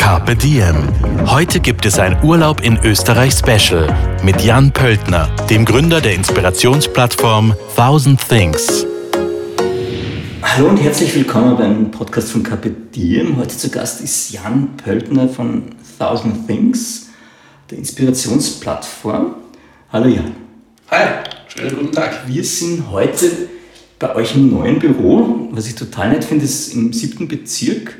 Carpe Diem. Heute gibt es ein Urlaub in Österreich Special mit Jan Pöltner, dem Gründer der Inspirationsplattform Thousand Things. Hallo und herzlich willkommen beim Podcast von Carpe Diem. Heute zu Gast ist Jan Pöltner von Thousand Things, der Inspirationsplattform. Hallo Jan. Hi, schönen guten Tag. Wir sind heute bei euch im neuen Büro, was ich total nett finde, ist im siebten Bezirk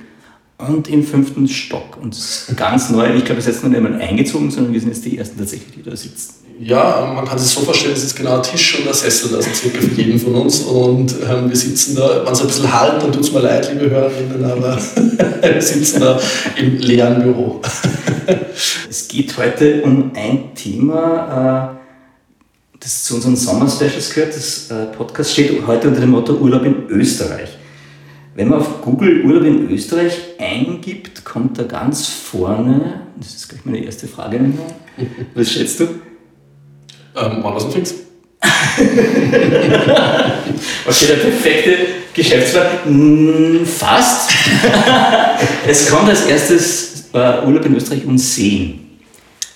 und im fünften Stock. Und es ist ganz neu. Ich glaube, es ist jetzt noch nicht einmal eingezogen, sondern wir sind jetzt die Ersten tatsächlich, die da sitzen. Ja, man kann sich so vorstellen, es ist genau ein Tisch und ein Sessel, also circa für jeden von uns. Und ähm, wir sitzen da, wenn es ein bisschen halt, dann tut es mir leid, liebe Hörerinnen, aber wir sitzen da im leeren Büro. es geht heute um ein Thema, äh, das zu unseren Sommer-Specials gehört. Das äh, Podcast steht heute unter dem Motto Urlaub in Österreich. Wenn man auf Google Urlaub in Österreich eingibt, kommt da ganz vorne, das ist gleich meine erste Frage, was schätzt du? Ähm, Wanderson Fix. okay, der perfekte Geschäftsführer. Hm, fast. es kommt als erstes äh, Urlaub in Österreich und Seen.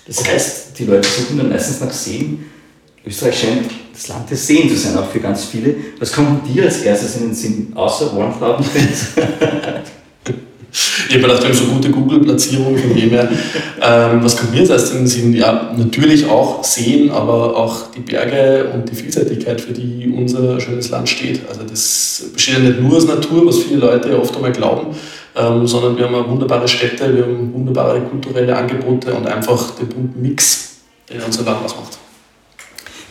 Das heißt, die Leute suchen dann meistens nach Seen. Österreich scheint das Land des Seen zu sein, auch für ganz viele. Was kommt dir als erstes in den Sinn, außer Warmflauten-Fans? Ich habe gedacht, wir haben so gute Google-Platzierungen von dem her. Ähm, was kommt mir als erstes in den Sinn? Ja, natürlich auch Seen, aber auch die Berge und die Vielseitigkeit, für die unser schönes Land steht. Also das besteht ja nicht nur aus Natur, was viele Leute oft einmal glauben, ähm, sondern wir haben wunderbare Städte, wir haben wunderbare kulturelle Angebote und einfach den bunten Mix, der unser Land ausmacht.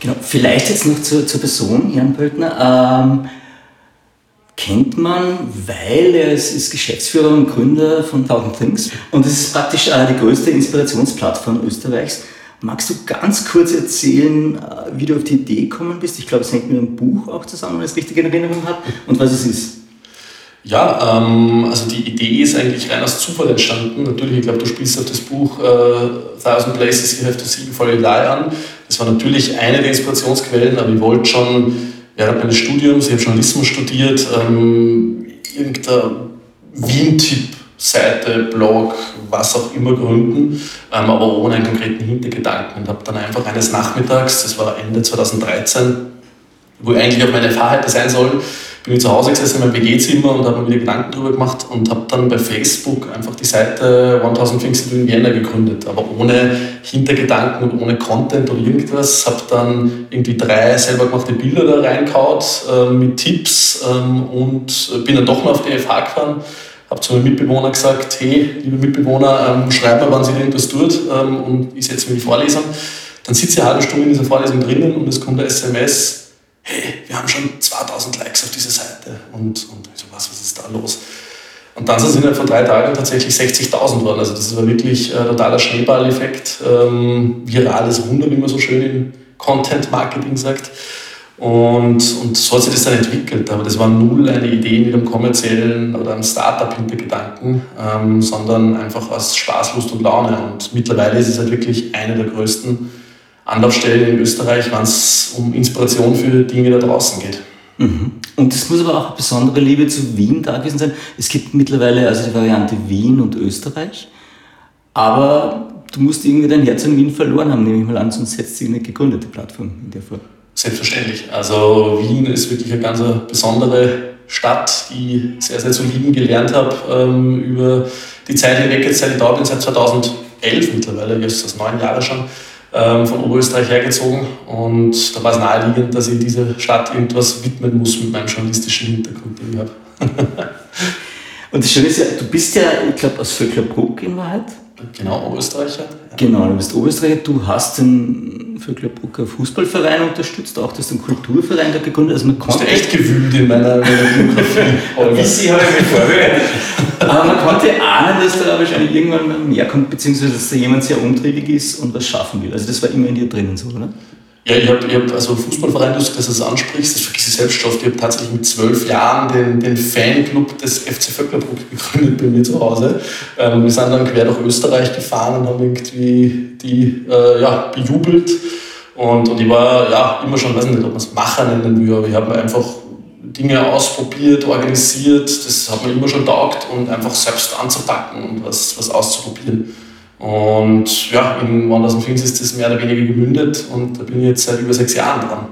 Genau, vielleicht jetzt noch zur, zur Person, Jan Pöltner. Ähm, kennt man, weil er ist, ist, Geschäftsführer und Gründer von Thousand Things und es ist praktisch äh, die größte Inspirationsplattform Österreichs. Magst du ganz kurz erzählen, äh, wie du auf die Idee gekommen bist? Ich glaube, es hängt mit einem Buch auch zusammen, wenn ich es richtig in Erinnerung habe, und was es ist. Ja, ähm, also die Idee ist eigentlich rein aus Zufall entstanden. Natürlich, ich glaube, du spielst auf das Buch äh, Thousand Places You Have to See Before You Die an. Das war natürlich eine der Inspirationsquellen, aber ich wollte schon während meines Studiums, ich habe Journalismus studiert, ähm, irgendeine Wien-Tipp-Seite, Blog, was auch immer gründen, ähm, aber ohne einen konkreten Hintergedanken. Und habe dann einfach eines Nachmittags, das war Ende 2013, wo ich eigentlich auf meine Fahrheit sein soll, bin ich zu Hause gesessen in meinem WG-Zimmer und habe mir wieder Gedanken darüber gemacht und habe dann bei Facebook einfach die Seite 1000 Things in Vienna gegründet, aber ohne Hintergedanken und ohne Content oder irgendwas. Habe dann irgendwie drei selber gemachte Bilder da reinkaut äh, mit Tipps ähm, und bin dann doch mal auf die FH gefahren. Habe zu meinem Mitbewohner gesagt, hey, liebe Mitbewohner, ähm, schreib mir, wann sie irgendwas tut ähm, und ich setze mich in die Vorlesung. Dann sitze ich eine halbe Stunde in dieser Vorlesung drinnen und es kommt ein SMS, hey, wir haben schon 2000 Likes auf dieser Seite und, und so, was, was ist da los? Und dann sind es innerhalb von drei Tagen tatsächlich 60.000 worden. Also das war wirklich äh, totaler Schneeballeffekt, ähm, virales Wunder, wie man so schön im Content-Marketing sagt. Und, und so hat sich das dann entwickelt. Aber das war null eine Idee mit einem kommerziellen oder einem Startup-Hintergedanken, ähm, sondern einfach aus Spaß, Lust und Laune. Und mittlerweile ist es halt wirklich eine der größten Anlaufstellen in Österreich, wenn es um Inspiration für Dinge da draußen geht. Mhm. Und es muss aber auch eine besondere Liebe zu Wien da gewesen sein. Es gibt mittlerweile also die Variante Wien und Österreich, aber du musst irgendwie dein Herz in Wien verloren haben, nehme ich mal an, sonst hättest du eine gegründete Plattform in der Form. Selbstverständlich. Also Wien ist wirklich eine ganz besondere Stadt, die ich sehr, sehr zu lieben gelernt habe ähm, über die Zeit hinweg, jetzt seit ich da bin, seit 2011 mittlerweile, jetzt das neun Jahre schon ähm, von Oberösterreich hergezogen und da war es naheliegend, dass ich dieser Stadt irgendwas widmen muss mit meinem journalistischen Hintergrund, den ich habe. und das Schöne ist ja, du bist ja, ich glaube, aus Vöcklerbruck in Wahrheit. Genau, Oberösterreicher. Genau, du bist Oberösterreicher. Du hast den Vöcklerbrucker Fußballverein unterstützt, auch das den Kulturverein da gegründet. Also man konnte echt gewühlt in meiner, Biografie. Aber wie habe ich mich vorbereitet. Aber man konnte ahnen, dass da wahrscheinlich irgendwann mehr kommt, beziehungsweise dass da jemand sehr umtriebig ist und was schaffen will. Also das war immer in dir drinnen so, oder? Ja, ich habe hab, also Fußballverein, dass du das ansprichst, das vergiss ich selbst oft. Ich habe tatsächlich mit zwölf Jahren den, den Fanclub des FC Vöcklerbruck gegründet bei mir zu Hause. Ähm, wir sind dann quer durch Österreich gefahren und haben irgendwie die äh, ja, bejubelt. Und, und ich war ja immer schon, weiß nicht, ob man es Macher nennen will, aber ich habe einfach Dinge ausprobiert, organisiert. Das hat mir immer schon taugt und einfach selbst anzupacken und was, was auszuprobieren. Und ja, in Wonders Films ist das mehr oder weniger gemündet und da bin ich jetzt seit über sechs Jahren dran.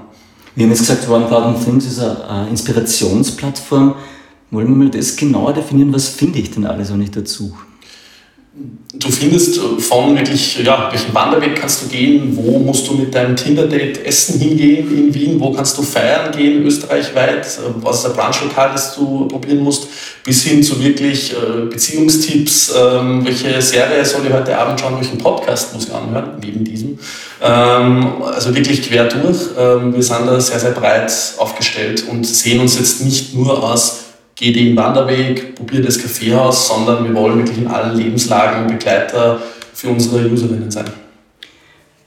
Wir haben jetzt gesagt, One Things ist eine Inspirationsplattform. Wollen wir mal das genauer definieren? Was finde ich denn alles, wenn ich dazu? Du findest von wirklich, ja, welchen Wanderweg kannst du gehen, wo musst du mit deinem Tinder-Date essen hingehen in Wien, wo kannst du feiern gehen österreichweit, was ist ein Brunchlokal, das du probieren musst, bis hin zu wirklich äh, Beziehungstipps, ähm, welche Serie soll ich heute Abend schauen, welchen Podcast muss ich anhören, neben diesem. Ähm, also wirklich quer durch. Ähm, wir sind da sehr, sehr breit aufgestellt und sehen uns jetzt nicht nur aus geh den Wanderweg, probier das Kaffeehaus, sondern wir wollen wirklich in allen Lebenslagen Begleiter für unsere Userinnen sein.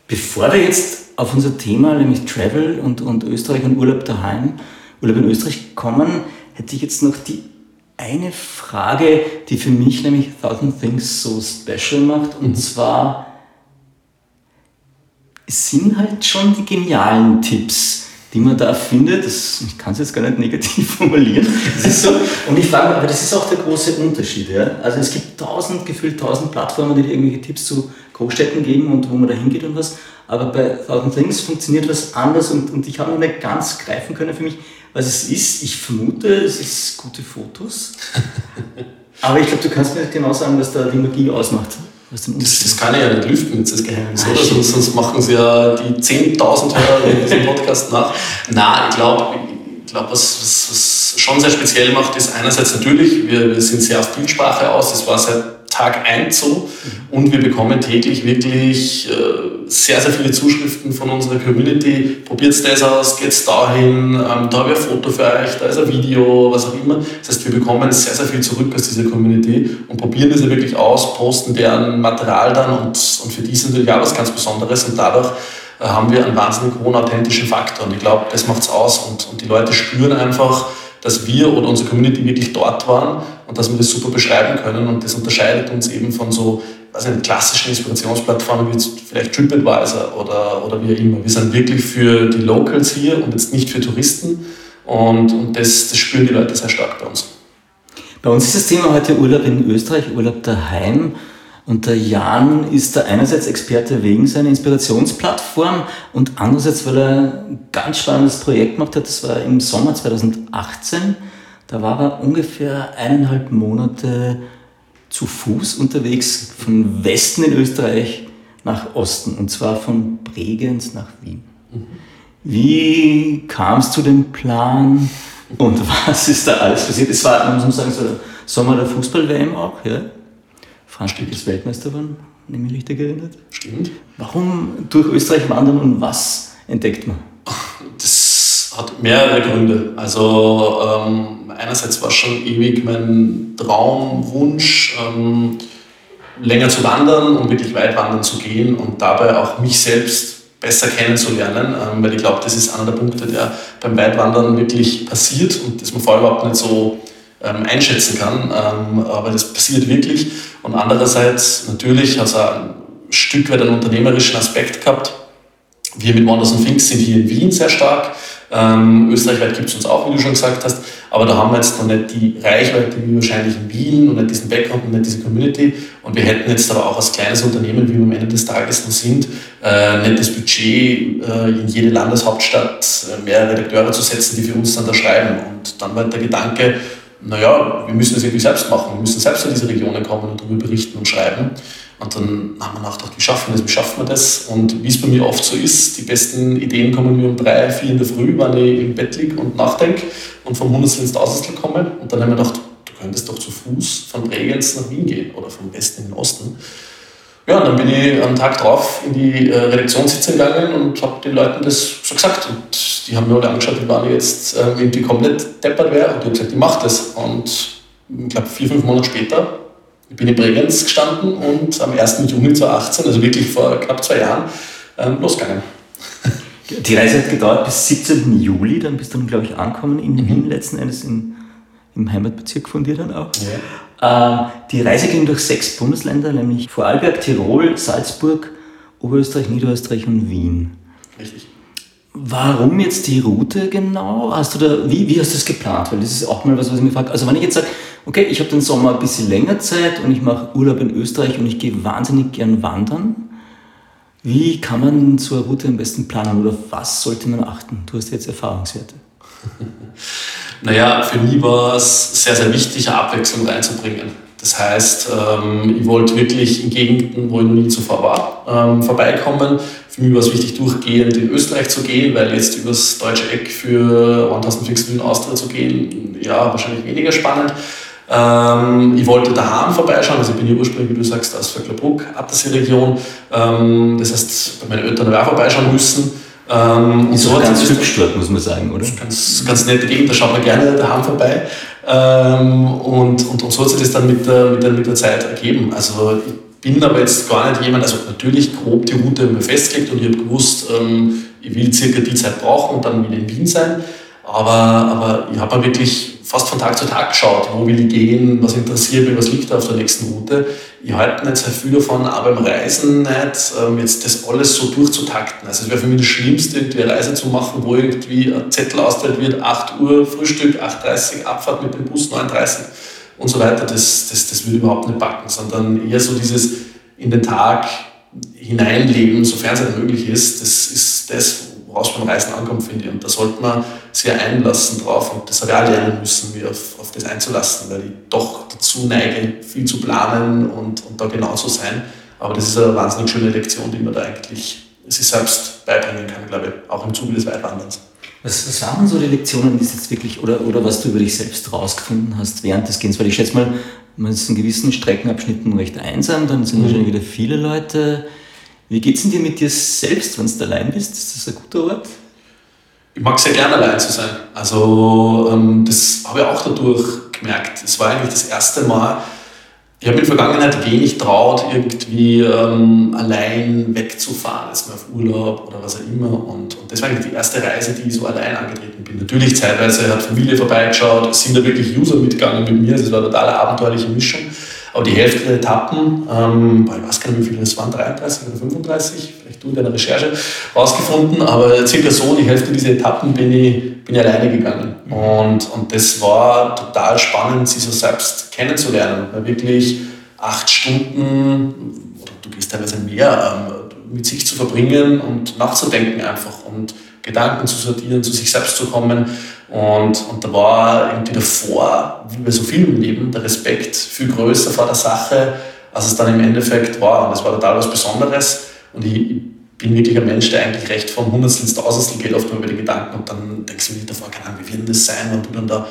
Bevor wir jetzt auf unser Thema, nämlich Travel und, und Österreich und Urlaub daheim, Urlaub in Österreich kommen, hätte ich jetzt noch die eine Frage, die für mich nämlich Thousand Things so special macht. Und mhm. zwar, es sind halt schon die genialen Tipps die man da findet. Das, ich kann es jetzt gar nicht negativ formulieren. Das ist so, und ich frage, aber das ist auch der große Unterschied. Ja? Also es gibt tausend, gefühlt tausend Plattformen, die dir irgendwelche Tipps zu Großstädten geben und wo man da hingeht und was. Aber bei Thousand Things funktioniert was anders und, und ich habe noch nicht ganz greifen können für mich, was es ist. Ich vermute, es ist gute Fotos. aber ich glaube, du kannst mir genau sagen, was da die Magie ausmacht. Das, das, kann ich ja nicht lüften, jetzt das Geheimnis, oder? Sonst, sonst machen sie ja die 10.000 Hörer in diesem Podcast nach. Nein, ich glaube, ich glaub, was, was, was schon sehr speziell macht, ist einerseits natürlich, wir, wir sind sehr auf Bildsprache aus, das war seit Tag 1 so. Und wir bekommen täglich wirklich äh, sehr, sehr viele Zuschriften von unserer Community. Probiert das aus, geht's dahin, ähm, da habe ich ein Foto für euch, da ist ein Video, was auch immer. Das heißt, wir bekommen sehr, sehr viel zurück aus dieser Community und probieren das ja wirklich aus, posten deren Material dann und, und für die ist natürlich auch was ganz Besonderes und dadurch äh, haben wir einen wahnsinnig hohen authentischen Faktor und ich glaube, das macht's aus und, und die Leute spüren einfach, dass wir oder unsere Community wirklich dort waren und dass wir das super beschreiben können. Und das unterscheidet uns eben von so also klassischen Inspirationsplattformen wie jetzt vielleicht TripAdvisor oder, oder wie auch immer. Wir sind wirklich für die Locals hier und jetzt nicht für Touristen. Und, und das, das spüren die Leute sehr stark bei uns. Bei uns ist das Thema heute Urlaub in Österreich, Urlaub daheim. Und der Jan ist da einerseits Experte wegen seiner Inspirationsplattform und andererseits, weil er ein ganz spannendes Projekt gemacht hat. Das war im Sommer 2018. Da war er ungefähr eineinhalb Monate zu Fuß unterwegs von Westen in Österreich nach Osten und zwar von Bregenz nach Wien. Wie kam es zu dem Plan und was ist da alles passiert? Es war, muss man sagen, so der Sommer der Fußball-WM auch, ja? Franz Stück ist Weltmeister geworden, wenn ich mich richtig erinnert. Stimmt. Warum durch Österreich wandern und was entdeckt man? Das hat mehrere Gründe. Also ähm, einerseits war schon ewig mein Traumwunsch, ähm, länger zu wandern und wirklich weit wandern zu gehen und dabei auch mich selbst besser kennenzulernen, ähm, weil ich glaube, das ist einer der Punkte, der beim Weitwandern wirklich passiert und das man vorher überhaupt nicht so ähm, einschätzen kann. Ähm, aber das passiert wirklich. Und andererseits natürlich hat es ein Stück weit einen unternehmerischen Aspekt gehabt. Wir mit Wonders Finks sind hier in Wien sehr stark. Ähm, österreichweit gibt es uns auch, wie du schon gesagt hast. Aber da haben wir jetzt noch nicht die Reichweite wie wahrscheinlich in Wien und nicht diesen Background und nicht diese Community. Und wir hätten jetzt aber auch als kleines Unternehmen, wie wir am Ende des Tages noch sind, äh, nicht das Budget, äh, in jede Landeshauptstadt äh, mehrere Redakteure zu setzen, die für uns dann da schreiben. Und dann war der Gedanke, naja, wir müssen das irgendwie selbst machen, wir müssen selbst in diese Regionen kommen und darüber berichten und schreiben. Und dann haben wir nachgedacht, wie schaffen wir das, wie schaffen wir das? Und wie es bei mir oft so ist, die besten Ideen kommen mir um drei, vier in der Früh, wenn ich im Bett liege und nachdenke und vom Hundertstel ins Tausendstel komme. Und dann haben wir gedacht, du könntest doch zu Fuß von Bregenz nach Wien gehen oder vom Westen in den Osten. Ja, und dann bin ich am Tag drauf in die äh, Redaktionssitze gegangen und habe den Leuten das so gesagt. Und die haben mir alle angeschaut, wie waren jetzt ähm, irgendwie komplett deppert wäre. Und ich habe gesagt, ich mache das. Und ich glaube, vier, fünf Monate später bin ich in Bregenz gestanden und am 1. Juni 2018, also wirklich vor knapp zwei Jahren, ähm, losgegangen. Die Reise hat gedauert bis 17. Juli, dann bist du glaube ich, angekommen in. Wien, letzten Endes in, im Heimatbezirk von dir dann auch. Ja. Äh, die Reise ging durch sechs Bundesländer, nämlich Vorarlberg, Tirol, Salzburg, Oberösterreich, Niederösterreich und Wien. Richtig. Warum jetzt die Route genau? Hast du da, wie, wie hast du das geplant? Weil das ist auch mal was, was ich mir frage. Also wenn ich jetzt sage, okay, ich habe den Sommer ein bisschen länger Zeit und ich mache Urlaub in Österreich und ich gehe wahnsinnig gern wandern, wie kann man so eine Route am besten planen oder was sollte man achten? Du hast jetzt Erfahrungswerte. naja, für mich war es sehr, sehr wichtig, eine Abwechslung reinzubringen. Das heißt, ähm, ich wollte wirklich in Gegenden, wo ich noch nie zuvor war, ähm, vorbeikommen. Für mich war es wichtig, durchgehend in Österreich zu gehen, weil jetzt übers deutsche Eck für 1000 Fixen in Austria zu gehen, ja, wahrscheinlich weniger spannend. Ähm, ich wollte daheim vorbeischauen, also ich bin ja ursprünglich, wie du sagst, aus Vöcklerbruck, Attersee-Region. Ähm, das heißt, bei meinen Eltern habe ich auch vorbeischauen müssen. Ähm, ist so ganz hübsch dort, muss man sagen, oder? Ganz, ganz nette Gegend, da schaut man gerne daheim vorbei. Ähm, und, und, und so hat sich das dann mit der, mit der, mit der Zeit ergeben. Also ich bin aber jetzt gar nicht jemand, also natürlich grob die Route mir festgelegt und ich habe gewusst, ähm, ich will circa die Zeit brauchen und dann wieder in Wien sein. Aber, aber ich habe mir wirklich fast von Tag zu Tag geschaut, wo will ich gehen, was interessiert mich, was liegt da auf der nächsten Route. Ich halte nicht sehr viel davon, aber beim Reisen nicht, ähm, jetzt das alles so durchzutakten. Also es wäre für mich das Schlimmste, eine Reise zu machen, wo irgendwie ein Zettel ausgeteilt wird, 8 Uhr Frühstück, 8.30 Uhr Abfahrt mit dem Bus, 9.30 Uhr und so weiter. Das, das, das würde überhaupt nicht backen, sondern eher so dieses in den Tag hineinleben, sofern es halt möglich ist, das ist das, woraus beim Reisen ankommt, finde ich. Und da sollte man sich einlassen drauf. Und das habe ich auch lernen müssen, mich auf, auf das einzulassen, weil ich doch dazu neige, viel zu planen und, und da genau zu sein. Aber das ist eine wahnsinnig schöne Lektion, die man da eigentlich sich selbst beibringen kann, glaube ich, auch im Zuge des Weitwanderns. Was, was waren so die Lektionen, die jetzt wirklich, oder, oder was du über dich selbst rausgefunden hast während des Gehens? Weil ich schätze mal, man ist in gewissen Streckenabschnitten recht einsam, dann sind mhm. wahrscheinlich wieder viele Leute. Wie geht es denn dir mit dir selbst, wenn du allein bist? Ist das ein guter Ort? Ich mag sehr gerne allein zu sein. Also ähm, das habe ich auch dadurch gemerkt. Es war eigentlich das erste Mal, ich habe in der Vergangenheit wenig traut, irgendwie ähm, allein wegzufahren, jetzt mal auf Urlaub oder was auch immer. Und, und das war eigentlich die erste Reise, die ich so allein angetreten bin. Natürlich zeitweise hat Familie vorbeigeschaut, sind da wirklich User mitgegangen mit mir. Das war eine totale abenteuerliche Mischung. Aber die Hälfte der Etappen, ähm, ich weiß gar nicht, wie viele das waren, 33 oder 35, vielleicht du in deiner Recherche rausgefunden, aber circa so die Hälfte dieser Etappen bin ich, bin ich alleine gegangen. Und, und das war total spannend, sie so selbst kennenzulernen, weil wirklich acht Stunden, oder du gehst teilweise mehr, ähm, mit sich zu verbringen und nachzudenken einfach und Gedanken zu sortieren, zu sich selbst zu kommen und, und da war irgendwie davor, wie bei so viel im Leben, der Respekt viel größer vor der Sache, als es dann im Endeffekt war. Und das war total was Besonderes. Und ich, bin wirklich ein Mensch, der eigentlich recht vom Hundertstel ins Tausendstel geht, oft mal über die Gedanken. Und dann denkst du mir davor, keine Ahnung, wie wird denn das sein, wenn du dann da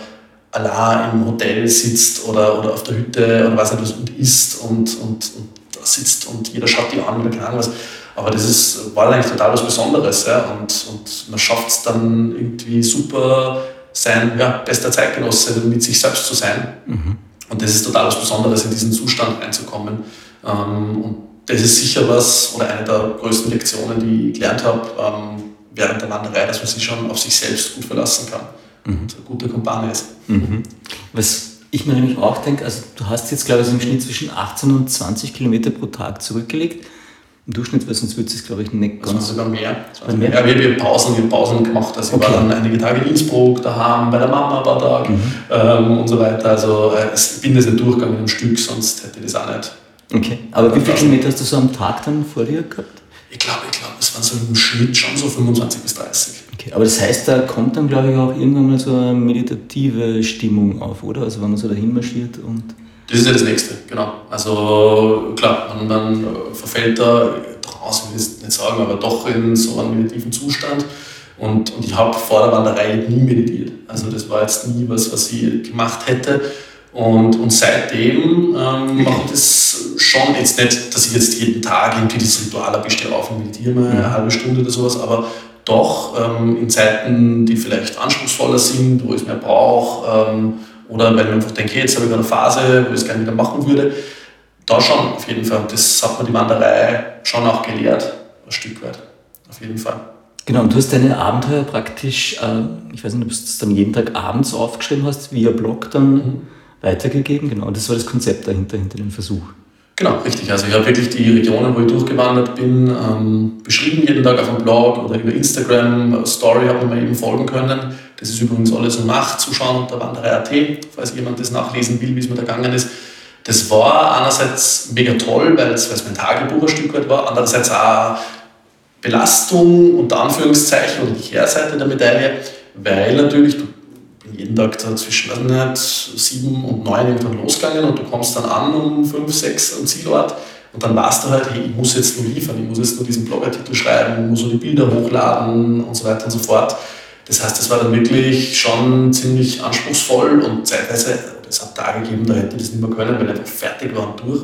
allein im Hotel sitzt oder, oder auf der Hütte oder was nicht was und isst und, und, und da sitzt und jeder schaut dir an oder keine Ahnung was. Aber das ist, war eigentlich total was Besonderes. Ja? Und, und man schafft es dann irgendwie super, sein ja, bester Zeitgenosse mit sich selbst zu sein. Mhm. Und das ist total was Besonderes, in diesen Zustand reinzukommen. Ähm, und das ist sicher was, oder eine der größten Lektionen, die ich gelernt habe ähm, während der Wanderei, dass man sich schon auf sich selbst gut verlassen kann. Mhm. Und ein guter Kumpane ist. Mhm. Was ich mir nämlich auch denke, also du hast jetzt, glaube ich, im Schnitt zwischen 18 und 20 Kilometer pro Tag zurückgelegt. Im Durchschnitt, weil sonst würde es, glaube ich, nicht ganz... Das sogar mehr. Also mehr. Ja, wir haben Pausen, wir Pausen gemacht. Also okay. ich war dann einige Tage in Innsbruck, daheim, bei der Mama ein paar Tage mhm. ähm, und so weiter. Also äh, ich bin das nicht durchgegangen im Stück, sonst hätte ich das auch nicht. Okay, aber wie viele Kilometer hast du so am Tag dann vor dir gehabt? Ich glaube, ich glaube, es waren so im Schnitt schon so 25 bis 30. Okay, aber das heißt, da kommt dann, glaube ich, auch irgendwann mal so eine meditative Stimmung auf, oder? Also wenn man so dahin marschiert und... Das ist ja das Nächste, genau. Also klar, man, man verfällt da draußen, will ich nicht sagen, aber doch in so einen meditativen Zustand. Und, und ich habe vor der Wanderei nie meditiert. Also das war jetzt nie was, was ich gemacht hätte. Und, und seitdem ähm, mache ich das schon jetzt nicht, dass ich jetzt jeden Tag irgendwie das Ritual habe, ich stehe auf und meditiere mal eine halbe Stunde oder sowas, aber doch ähm, in Zeiten, die vielleicht anspruchsvoller sind, wo ich es mehr brauche, ähm, oder wenn ich einfach denke, jetzt habe ich eine Phase, wo ich es gerne wieder machen würde, da schon auf jeden Fall. Das hat mir die Wanderei schon auch gelehrt, ein Stück weit. Auf jeden Fall. Genau, und du hast deine Abenteuer praktisch, äh, ich weiß nicht, ob du es dann jeden Tag abends aufgeschrieben hast, via Blog dann mhm. weitergegeben. Genau, das war das Konzept dahinter, hinter dem Versuch. Genau, richtig. Also ich habe wirklich die Regionen, wo ich durchgewandert bin, ähm, beschrieben jeden Tag auf dem Blog oder über Instagram Story hat man eben folgen können. Das ist übrigens alles nachzuschauen unter Wanderei.at, falls jemand das nachlesen will, wie es mir da gegangen ist. Das war einerseits mega toll, weil es, mein Tagebuch ein Stück weit war, andererseits auch Belastung unter Anführungszeichen oder die Kehrseite der Medaille, weil natürlich du jeden Tag da zwischen nicht, sieben und neun irgendwann losgegangen und du kommst dann an um fünf, sechs am Zielort und dann weißt du halt, hey, ich muss jetzt nur liefern, ich muss jetzt nur diesen Blogartikel schreiben, ich muss nur die Bilder hochladen und so weiter und so fort. Das heißt, das war dann wirklich schon ziemlich anspruchsvoll und zeitweise, es hat Tage gegeben, da hätte ich das nicht mehr können, weil einfach fertig war und durch.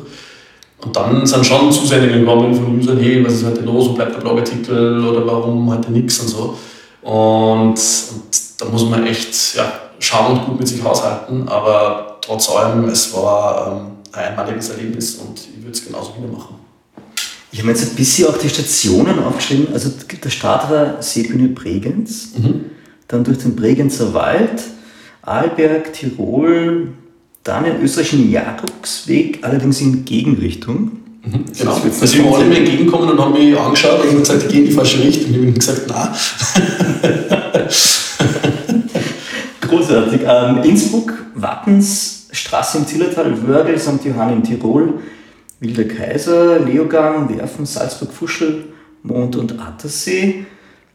Und dann sind schon Zusendungen gekommen von Usern, hey, was ist heute los, wo bleibt der Blogartikel oder warum heute nichts und so. Und, und da muss man echt ja, schauen und gut mit sich haushalten. Aber trotz allem, es war ähm, ein einmaliges Erlebnis und ich würde es genauso wieder machen. Ich habe jetzt ein bisschen auch die Stationen aufgeschrieben. Also der Start war Seebühne Bregenz, mhm. dann durch den Bregenzer Wald, Arlberg, Tirol, dann den österreichischen Jakobsweg, allerdings in Gegenrichtung. Mhm, genau. Da sind wir alle mir entgegengekommen und haben mich angeschaut und haben gesagt, ich gehe in die falsche Richtung. Und ich habe gesagt, nein. Großartig. Ähm, Innsbruck, Wattens, Straße im Zillertal, Wörgl, St. Johann in Tirol, Wilder Kaiser, Leogang, Werfen, Salzburg, Fuschel, Mond und Attersee.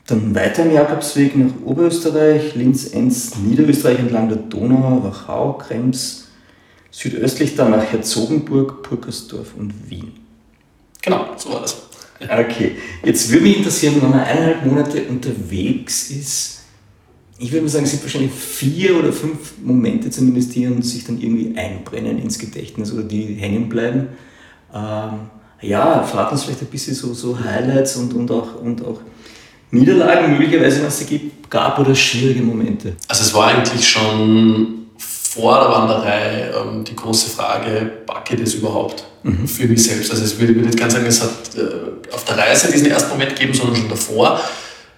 Dann weiter im Jakobsweg nach Oberösterreich, Linz, Enz, Niederösterreich entlang der Donau, Wachau, Krems, südöstlich dann nach Herzogenburg, Purkersdorf und Wien. Genau, so war das. Okay, jetzt würde mich interessieren, wenn man eineinhalb Monate unterwegs ist, ich würde mal sagen, es sind wahrscheinlich vier oder fünf Momente zumindest, die uns sich dann irgendwie einbrennen ins Gedächtnis oder die hängen bleiben. Ähm, ja, verrat uns vielleicht ein bisschen so, so Highlights und, und, auch, und auch Niederlagen möglicherweise, was es gab oder schwierige Momente. Also es war eigentlich schon vor der Wanderei ähm, die große Frage, packe ich das überhaupt mhm. für mich selbst? Also ich würde nicht ganz sagen, es hat äh, auf der Reise diesen ersten Moment gegeben, sondern schon davor,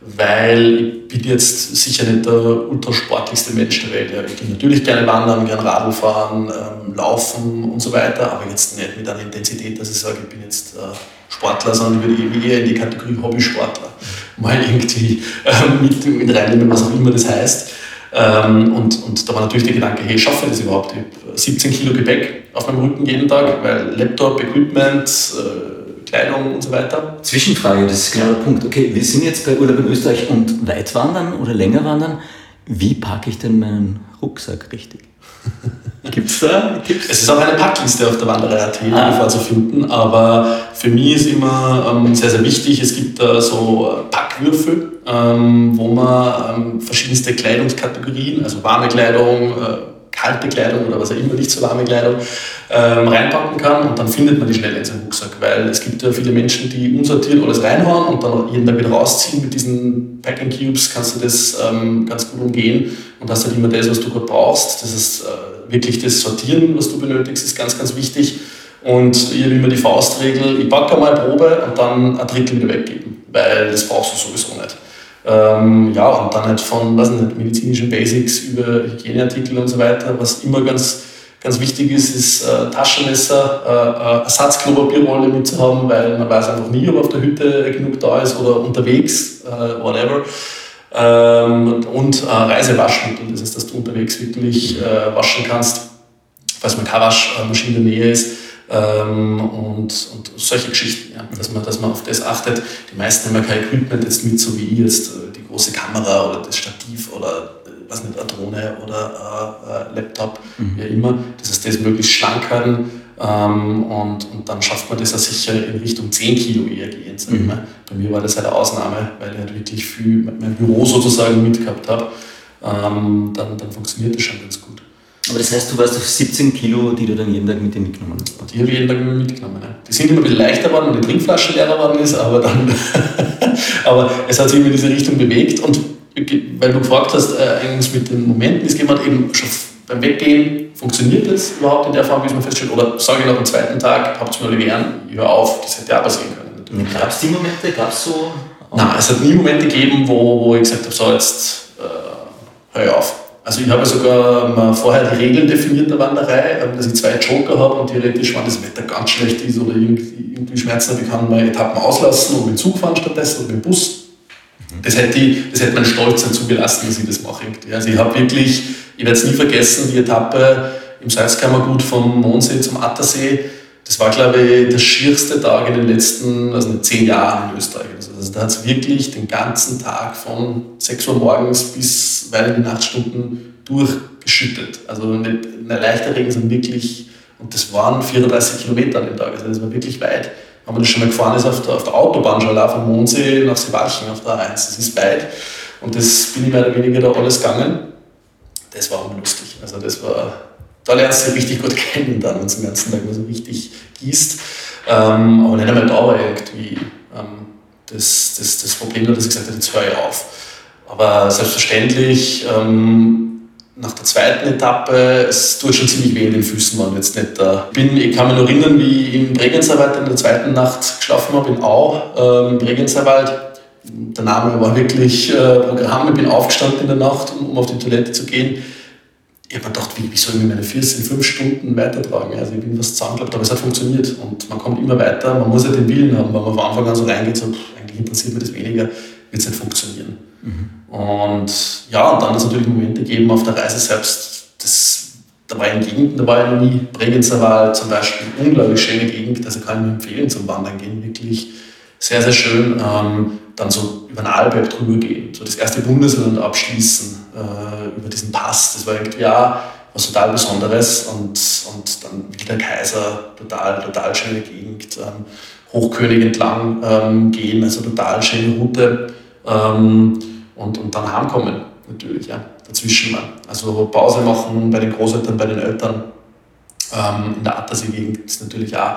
weil ich bin jetzt sicher nicht der ultrasportlichste Mensch der Welt. Ja, ich gehe natürlich gerne wandern, gerne Radl fahren, ähm, laufen und so weiter, aber jetzt nicht mit einer Intensität, dass ich sage, ich bin jetzt äh, Sportler, sondern ich würde eher in die Kategorie Hobbysportler mal irgendwie äh, mit, mit reinnehmen, was auch immer das heißt. Ähm, und, und da war natürlich der Gedanke, hey, schaffe ich das überhaupt? Ich habe 17 Kilo Gepäck auf meinem Rücken jeden Tag, weil Laptop, Equipment, äh, Kleidung und so weiter. Zwischenfrage, das ist genau der Punkt. Okay, wir sind jetzt bei Urlaub in Österreich und Weitwandern oder länger wandern. Wie packe ich denn meinen Rucksack richtig? Gibt's da? Gibt's? Es ist auch eine Packliste auf der Wanderei.at ah. zu finden, aber für mich ist immer ähm, sehr, sehr wichtig, es gibt da so äh, Packwürfel, ähm, wo man ähm, verschiedenste Kleidungskategorien, also warme Kleidung, äh, kalte Kleidung oder was auch immer, nicht so warme Kleidung, ähm, reinpacken kann und dann findet man die schnell in seinem Rucksack, weil es gibt ja viele Menschen, die unsortiert alles reinhauen und dann Tag wieder rausziehen. Mit diesen Packing Cubes kannst du das ähm, ganz gut umgehen und hast halt immer das, was du gerade brauchst. Das ist äh, wirklich das Sortieren, was du benötigst, ist ganz, ganz wichtig. Und ich habe immer die Faustregel, ich packe mal Probe und dann ein Drittel wieder weggeben, weil das brauchst du sowieso nicht. Ähm, ja, und dann halt von was nicht, medizinischen Basics über Hygieneartikel und so weiter. Was immer ganz, ganz wichtig ist, ist äh, Taschenmesser, äh, äh, Ersatzklopapierrolle mitzuhaben, weil man weiß einfach nie, ob auf der Hütte genug da ist oder unterwegs, äh, whatever. Ähm, und äh, Reisewaschmittel, das heißt, dass du unterwegs wirklich äh, waschen kannst, falls man keine Waschmaschine in der Nähe ist. Ähm, und, und solche Geschichten, ja, dass, man, dass man auf das achtet. Die meisten haben ja kein Equipment jetzt mit, so wie jetzt äh, die große Kamera oder das Stativ oder äh, was nicht, eine Drohne oder äh, Laptop, mhm. wie immer. Das heißt, das möglichst schlank halten ähm, und, und dann schafft man das ja sicher in Richtung 10 Kilo eher gehen. Mhm. Bei mir war das halt eine Ausnahme, weil ich halt wirklich viel mein Büro sozusagen mitgehabt habe. Ähm, dann, dann funktioniert das schon ganz gut. Aber das heißt, du warst auf 17 Kilo, die du dann jeden Tag mit dir mitgenommen hast? Die habe ich jeden Tag mitgenommen. Ne? Die sind immer ein bisschen leichter geworden, weil die Trinkflasche leer geworden ist, aber dann. aber es hat sich immer in diese Richtung bewegt. Und weil du gefragt hast, äh, eigentlich mit den Momenten, es geht eben schon beim Weggehen, funktioniert das überhaupt in der Form, wie es man feststellt? Oder sage ich nach dem zweiten Tag, habt ihr mir Olivieren, ich hör auf, das hätte auch passieren können. Gab es die Momente? Gab es so? Nein, es hat nie Momente gegeben, wo, wo ich gesagt habe, so jetzt äh, hör ich auf. Also ich habe sogar mal vorher die Regeln definiert der Wanderei, ähm, dass ich zwei Joker habe und theoretisch, wenn das Wetter ganz schlecht ist oder irgendwie, irgendwie Schmerzen habe, ich kann mal Etappen auslassen und mit Zug fahren stattdessen oder mit dem Bus. Das hätte, ich, das hätte mein Stolz dazu gelassen, dass ich das mache. Also ich habe wirklich, ich werde es nie vergessen, die Etappe im Salzkammergut vom Mondsee zum Attersee, das war, glaube ich, der schierste Tag in den letzten also zehn Jahren in Österreich. Also, da hat es wirklich den ganzen Tag von 6 Uhr morgens bis weit in die Nachtstunden durchgeschüttet. Also nicht, eine leichte Regen, sondern wirklich, und das waren 34 Kilometer an dem Tag, also das war wirklich weit. Wenn man das schon mal gefahren ist auf der, auf der Autobahn schon vom Mondsee nach Seewalchen auf der A1, das ist weit. Und das bin ich mehr oder weniger da alles gegangen. Das war unlustig. Also das war da lernst du richtig gut kennen, dann, wenn es den ganzen Tag so richtig gießt. Ähm, aber nicht einmal da war irgendwie ähm, das, das, das Problem, dass ich gesagt habe, jetzt höre ich auf. Aber selbstverständlich, ähm, nach der zweiten Etappe, es tut schon ziemlich weh in den Füßen, waren jetzt nicht da. Bin, ich kann mich noch erinnern, wie ich im Bregenzerwald in der zweiten Nacht geschlafen habe, in Au, äh, im Bregenzerwald. Der Name war wirklich äh, Programm. Ich bin aufgestanden in der Nacht, um, um auf die Toilette zu gehen ich habe mir gedacht, wie, wie soll ich meine Füße in fünf Stunden weitertragen? Also ich bin fast zusammengeklappt, aber es hat funktioniert und man kommt immer weiter. Man muss ja den Willen haben, wenn man von Anfang an so reingeht, so, eigentlich interessiert mich das weniger, wird es nicht funktionieren. Mhm. Und ja, und dann hat es natürlich Momente gegeben auf der Reise selbst, das, da war ich in Gegenden, da war ich nie. Bregenzer war zum Beispiel eine unglaublich schöne Gegend, also kann ich mir empfehlen zum Wandern gehen, wirklich sehr, sehr schön. Ähm, dann so über den Arlberg drüber gehen, so das erste Bundesland abschließen äh, über diesen Pass. Das war irgendwie ja was total Besonderes und, und dann Wilder Kaiser, total, total schöne Gegend, ähm, Hochkönig entlang ähm, gehen, also total schöne Route ähm, und, und dann heimkommen natürlich, ja, dazwischen mal. Also Pause machen bei den Großeltern, bei den Eltern ähm, in der Attersee-Gegend ist natürlich auch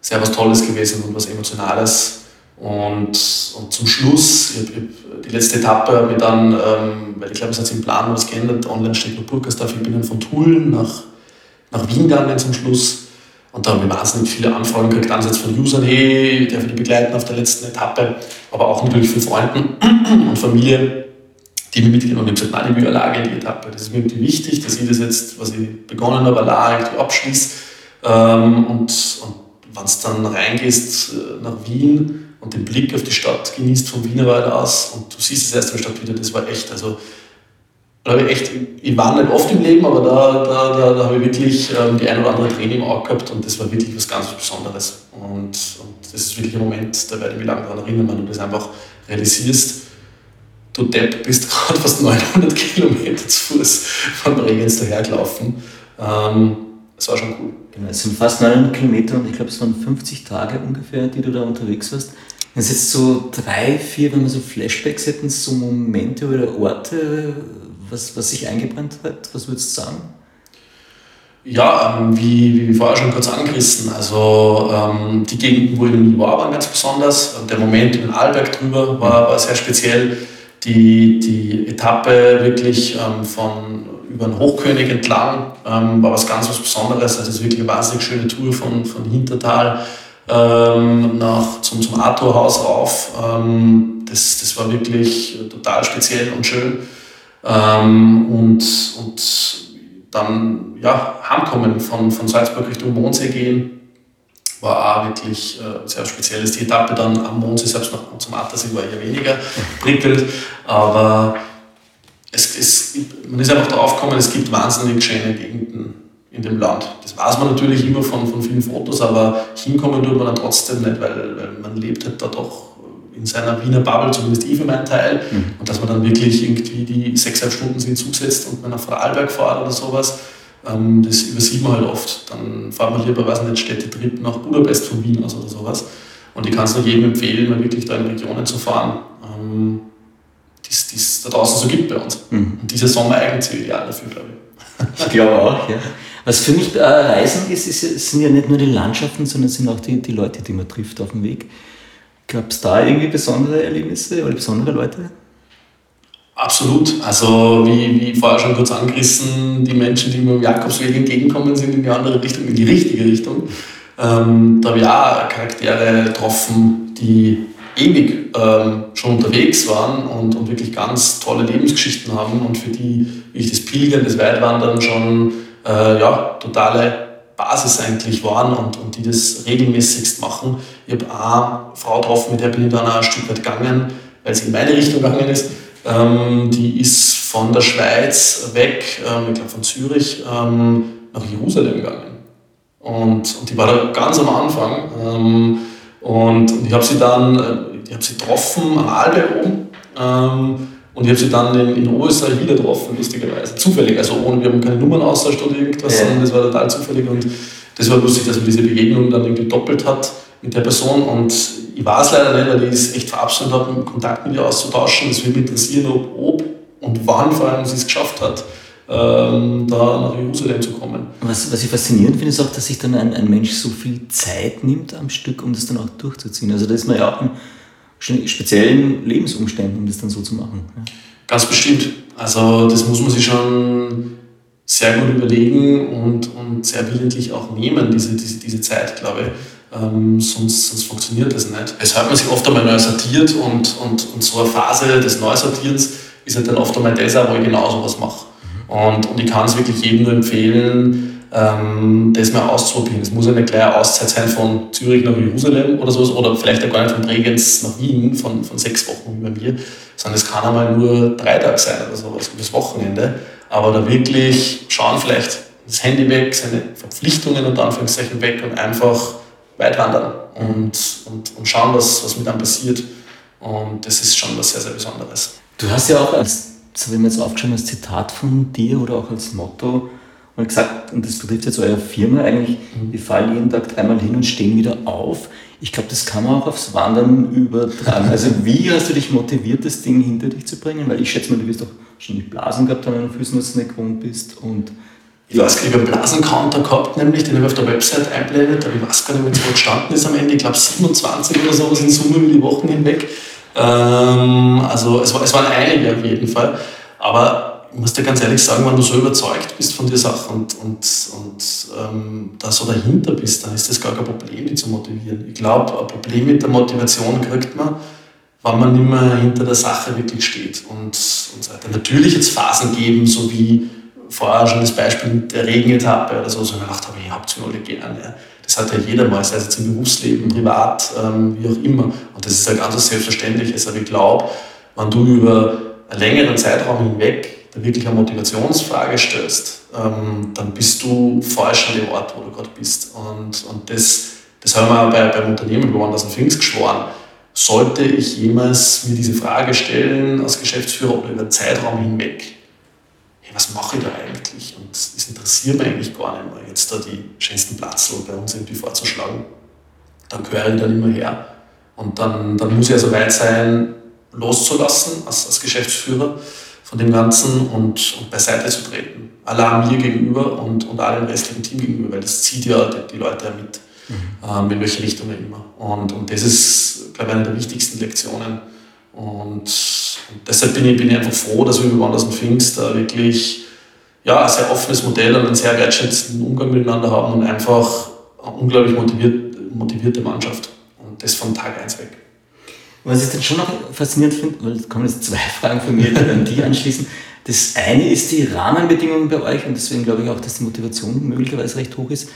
sehr was Tolles gewesen und was Emotionales und, und zum Schluss, ich, ich, die letzte Etappe habe ich dann, ähm, weil ich glaube, es hat sich im Plan was geändert, online steht nur Burgersdorf, ich bin dann von Tulln nach, nach Wien gegangen zum Schluss. Und da habe ich wahnsinnig viele Anfragen gekriegt, einerseits von Usern, hey, darf ich die begleiten auf der letzten Etappe, aber auch natürlich von Freunden und Familie, die mich mitgenommen haben. Ich gesagt, nein, ich will alleine die Etappe. Das ist mir irgendwie wichtig, dass ich das jetzt, was ich begonnen habe, alleine abschließe. Ähm, und, und wenn es dann reingehst äh, nach Wien, und den Blick auf die Stadt genießt vom Wienerwald aus und du siehst es erst in der Stadt wieder, das war echt, also glaube ich echt, ich war nicht oft im Leben, aber da, da, da, da habe ich wirklich ähm, die ein oder andere Träne im Auge gehabt und das war wirklich was ganz Besonderes. Und, und das ist wirklich ein Moment, da werde ich mich lange daran erinnern, wenn du das einfach realisierst. Du Depp bist gerade fast 900 Kilometer zu Fuß von Bregenz dahergelaufen. Ähm, das war schon cool. Genau, es sind fast 900 Kilometer und ich glaube, es waren 50 Tage ungefähr, die du da unterwegs warst. Wenn es jetzt so drei, vier, wenn wir so Flashbacks hätten, so Momente oder Orte, was, was sich eingebrannt hat, was würdest du sagen? Ja, ähm, wie, wie vorher schon kurz angerissen. Also ähm, die Gegenden, wo ich nie war, waren ganz besonders. Der Moment in Arlberg drüber war, war sehr speziell. Die, die Etappe wirklich ähm, von über den Hochkönig entlang ähm, war was ganz was Besonderes. Also es ist wirklich eine wahnsinnig schöne Tour von, von Hintertal ähm, nach, zum, zum Arthurhaus rauf. Ähm, das, das war wirklich total speziell und schön. Ähm, und, und dann ja, heimkommen von, von Salzburg Richtung Mondsee gehen, war auch wirklich äh, sehr speziell. Die Etappe dann am Mondsee selbst noch zum Attersee war eher weniger prickelnd, aber es, es, man ist einfach darauf gekommen, es gibt wahnsinnig schöne Gegenden in dem Land. Das weiß man natürlich immer von, von vielen Fotos, aber hinkommen tut man dann trotzdem nicht, weil, weil man lebt halt da doch in seiner Wiener Bubble, zumindest ich für meinen Teil. Mhm. Und dass man dann wirklich irgendwie die sechseinhalb Stunden in Zug setzt und man nach Vorarlberg fährt oder sowas, ähm, das übersieht man halt oft. Dann fahren wir lieber, weiß nicht, Städtetrip nach Budapest von Wien aus oder sowas. Und ich kann es nur jedem empfehlen, mal wirklich da in Regionen zu fahren. Ähm, die es da draußen so gibt bei uns. Mhm. Und dieser Sommer eignet sich ideal dafür, glaube ich. Ich glaube auch, ja. Was für mich äh, Reisen ist, ist, sind ja nicht nur die Landschaften, sondern sind auch die, die Leute, die man trifft auf dem Weg. Gab es da irgendwie besondere Erlebnisse oder besondere Leute? Absolut. Also wie, wie vorher schon kurz angerissen, die Menschen, die mir im Jakobsweg entgegenkommen, sind in die andere Richtung, in die richtige Richtung. Ähm, da habe ich auch Charaktere getroffen, die ewig ähm, schon unterwegs waren und, und wirklich ganz tolle Lebensgeschichten haben und für die ich das Pilgern, das Weitwandern schon äh, ja, totale Basis eigentlich waren und, und die das regelmäßigst machen. Ich habe eine Frau getroffen, mit der bin ich dann auch ein Stück weit gegangen, weil sie in meine Richtung gegangen ist. Ähm, die ist von der Schweiz weg, ähm, ich glaube von Zürich, ähm, nach Jerusalem gegangen. Und, und die war da ganz am Anfang. Ähm, und, ich habe sie dann, äh, ich habe sie getroffen am Arlberg oben. Und ich habe sie dann in, in Oberösterreich wieder getroffen, lustigerweise. Zufällig, also ohne, wir haben keine Nummern austauscht oder irgendwas, ja. sondern das war total zufällig. Und das war lustig, dass man diese Begegnung dann irgendwie doppelt hat mit der Person. Und ich weiß leider nicht, weil ich es echt verabschiedet habe, Kontakt mit ihr auszutauschen. Es würde mich interessieren, ob, ob und wann vor allem sie es geschafft hat, ähm, da nach Jerusalem zu kommen. Was, was ich faszinierend finde, ist auch, dass sich dann ein, ein Mensch so viel Zeit nimmt am Stück, um das dann auch durchzuziehen. Also da ist man ja auch speziellen Lebensumständen, um das dann so zu machen. Ja. Ganz bestimmt. Also das muss man sich schon sehr gut überlegen und, und sehr willentlich auch nehmen, diese, diese, diese Zeit, glaube ich. Ähm, sonst, sonst funktioniert das nicht. Es hat man sich oft einmal neu sortiert und, und, und so eine Phase des Neusortierens ist halt dann oft einmal das wo ich genau sowas mache. Und, und ich kann es wirklich jedem nur empfehlen, das mal auszuprobieren. Es muss ja nicht gleich eine Auszeit sein von Zürich nach Jerusalem oder sowas, oder vielleicht auch gar nicht von Bregenz nach Wien, von, von sechs Wochen wie bei mir, sondern es kann einmal nur drei Tage sein oder sowas, übers Wochenende. Aber da wirklich schauen, vielleicht das Handy weg, seine Verpflichtungen und Anführungszeichen weg und einfach weit wandern und, und, und schauen, was, was mit einem passiert. Und das ist schon was sehr, sehr Besonderes. Du hast ja auch als, das habe ich mir jetzt aufgeschrieben, als Zitat von dir oder auch als Motto und gesagt, und das betrifft jetzt eure Firma eigentlich, mhm. wir fallen jeden Tag dreimal hin und stehen wieder auf. Ich glaube, das kann man auch aufs Wandern übertragen. Also wie hast du dich motiviert, das Ding hinter dich zu bringen? Weil ich schätze mal, du wirst doch schon die Blasen gehabt an den Füßen, als du nicht gewohnt bist. Und ich weiß gar nicht, ich habe einen Blasencounter gehabt, nämlich, den habe ich auf der Website einblendet, aber ich weiß gar nicht, wenn es wo gestanden ist am Ende. Ich glaube 27 oder so, in Summe über die Wochen hinweg. Ähm, also es, war, es waren einige auf jeden Fall. Aber ich muss dir ganz ehrlich sagen, wenn du so überzeugt bist von der Sache und, und, und ähm, da so dahinter bist, dann ist das gar kein Problem, die zu motivieren. Ich glaube, ein Problem mit der Motivation kriegt man, wenn man nicht mehr hinter der Sache wirklich steht und, und so. Natürlich jetzt Phasen geben, so wie vorher schon das Beispiel mit der Regenetappe oder so, so ich gedacht habe, ich hab's mir alle gern. Ja. Das hat ja jeder mal, sei es jetzt im Berufsleben, privat, ähm, wie auch immer. Und das ist ja ganz selbstverständlich. Aber ich glaube, wenn du über einen längeren Zeitraum hinweg wirklich eine Motivationsfrage stellst, ähm, dann bist du falsch an dem Ort, wo du gerade bist. Und, und das, das haben wir bei, beim Unternehmen Woanders und Pfingst geschworen. Sollte ich jemals mir diese Frage stellen als Geschäftsführer oder über Zeitraum hinweg, hey, was mache ich da eigentlich? Und das interessiert mich eigentlich gar nicht mehr, jetzt da die schönsten Platzl bei uns irgendwie vorzuschlagen. Dann gehöre ich da nicht mehr her. Und dann, dann muss ich also weit sein, loszulassen als, als Geschäftsführer von dem Ganzen und, und beiseite zu treten. Allein mir gegenüber und, und allem restlichen Team gegenüber, weil das zieht ja die, die Leute ja mit, mhm. ähm, in welche Richtung immer. Und, und das ist, glaube ich, eine der wichtigsten Lektionen. Und, und deshalb bin ich, bin ich einfach froh, dass wir über Wanders und Pfingst da wirklich ja, ein sehr offenes Modell und einen sehr wertschätzenden Umgang miteinander haben und einfach eine unglaublich motiviert, motivierte Mannschaft. Und das von Tag 1 weg. Was ich dann schon noch faszinierend finde, weil es kommen jetzt zwei Fragen von mir, die an die anschließen. Das eine ist die Rahmenbedingungen bei euch und deswegen glaube ich auch, dass die Motivation möglicherweise recht hoch ist.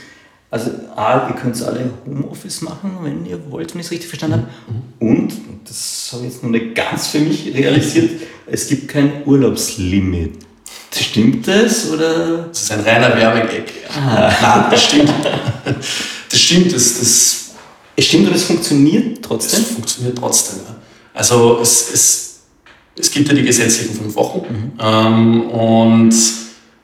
Also A, ihr könnt alle Homeoffice machen, wenn ihr wollt, wenn ich es richtig verstanden habe. Mhm. Und, das habe ich jetzt noch nicht ganz für mich realisiert, es gibt kein Urlaubslimit. Stimmt das? Oder? Das ist ein reiner Werbegag. Ah. Nein, das stimmt. Das stimmt, das, das es stimmt und es funktioniert trotzdem? Es funktioniert trotzdem, ja. Also es, es, es gibt ja die gesetzlichen fünf Wochen mhm. ähm, und,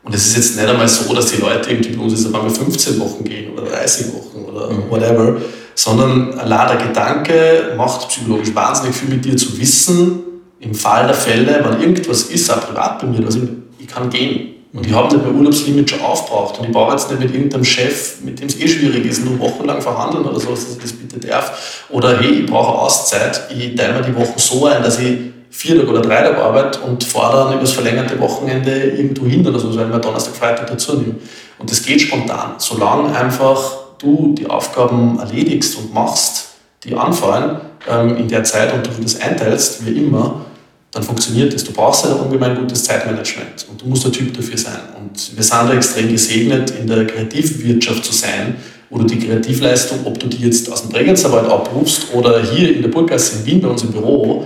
und es ist jetzt nicht einmal so, dass die Leute irgendwie bei uns jetzt einmal 15 Wochen gehen oder 30 Wochen oder mhm. whatever, sondern allein der Gedanke macht psychologisch wahnsinnig viel mit dir zu wissen, im Fall der Fälle, wenn irgendwas ist, auch privat bei mir, also ich kann gehen. Und ich habe mein Urlaubslimit schon aufgebraucht. Und ich brauche jetzt nicht mit irgendeinem Chef, mit dem es eh schwierig ist, nur wochenlang verhandeln oder so, dass ich das bitte darf. Oder hey, ich brauche Auszeit. Ich teile mir die Wochen so ein, dass ich vier Tage oder drei Tage arbeite und fahre dann über das verlängerte Wochenende irgendwo hin oder so, weil mir Donnerstag, Freitag dazu nehme. Und das geht spontan. Solange einfach du die Aufgaben erledigst und machst, die anfallen, ähm, in der Zeit und du das einteilst, wie immer, dann funktioniert das. Du brauchst ein ungemein gutes Zeitmanagement und du musst der Typ dafür sein. Und wir sind da extrem gesegnet, in der Kreativwirtschaft zu sein, du die Kreativleistung, ob du die jetzt aus dem Bregenzerwald abrufst oder hier in der Burggasse in Wien bei uns im Büro,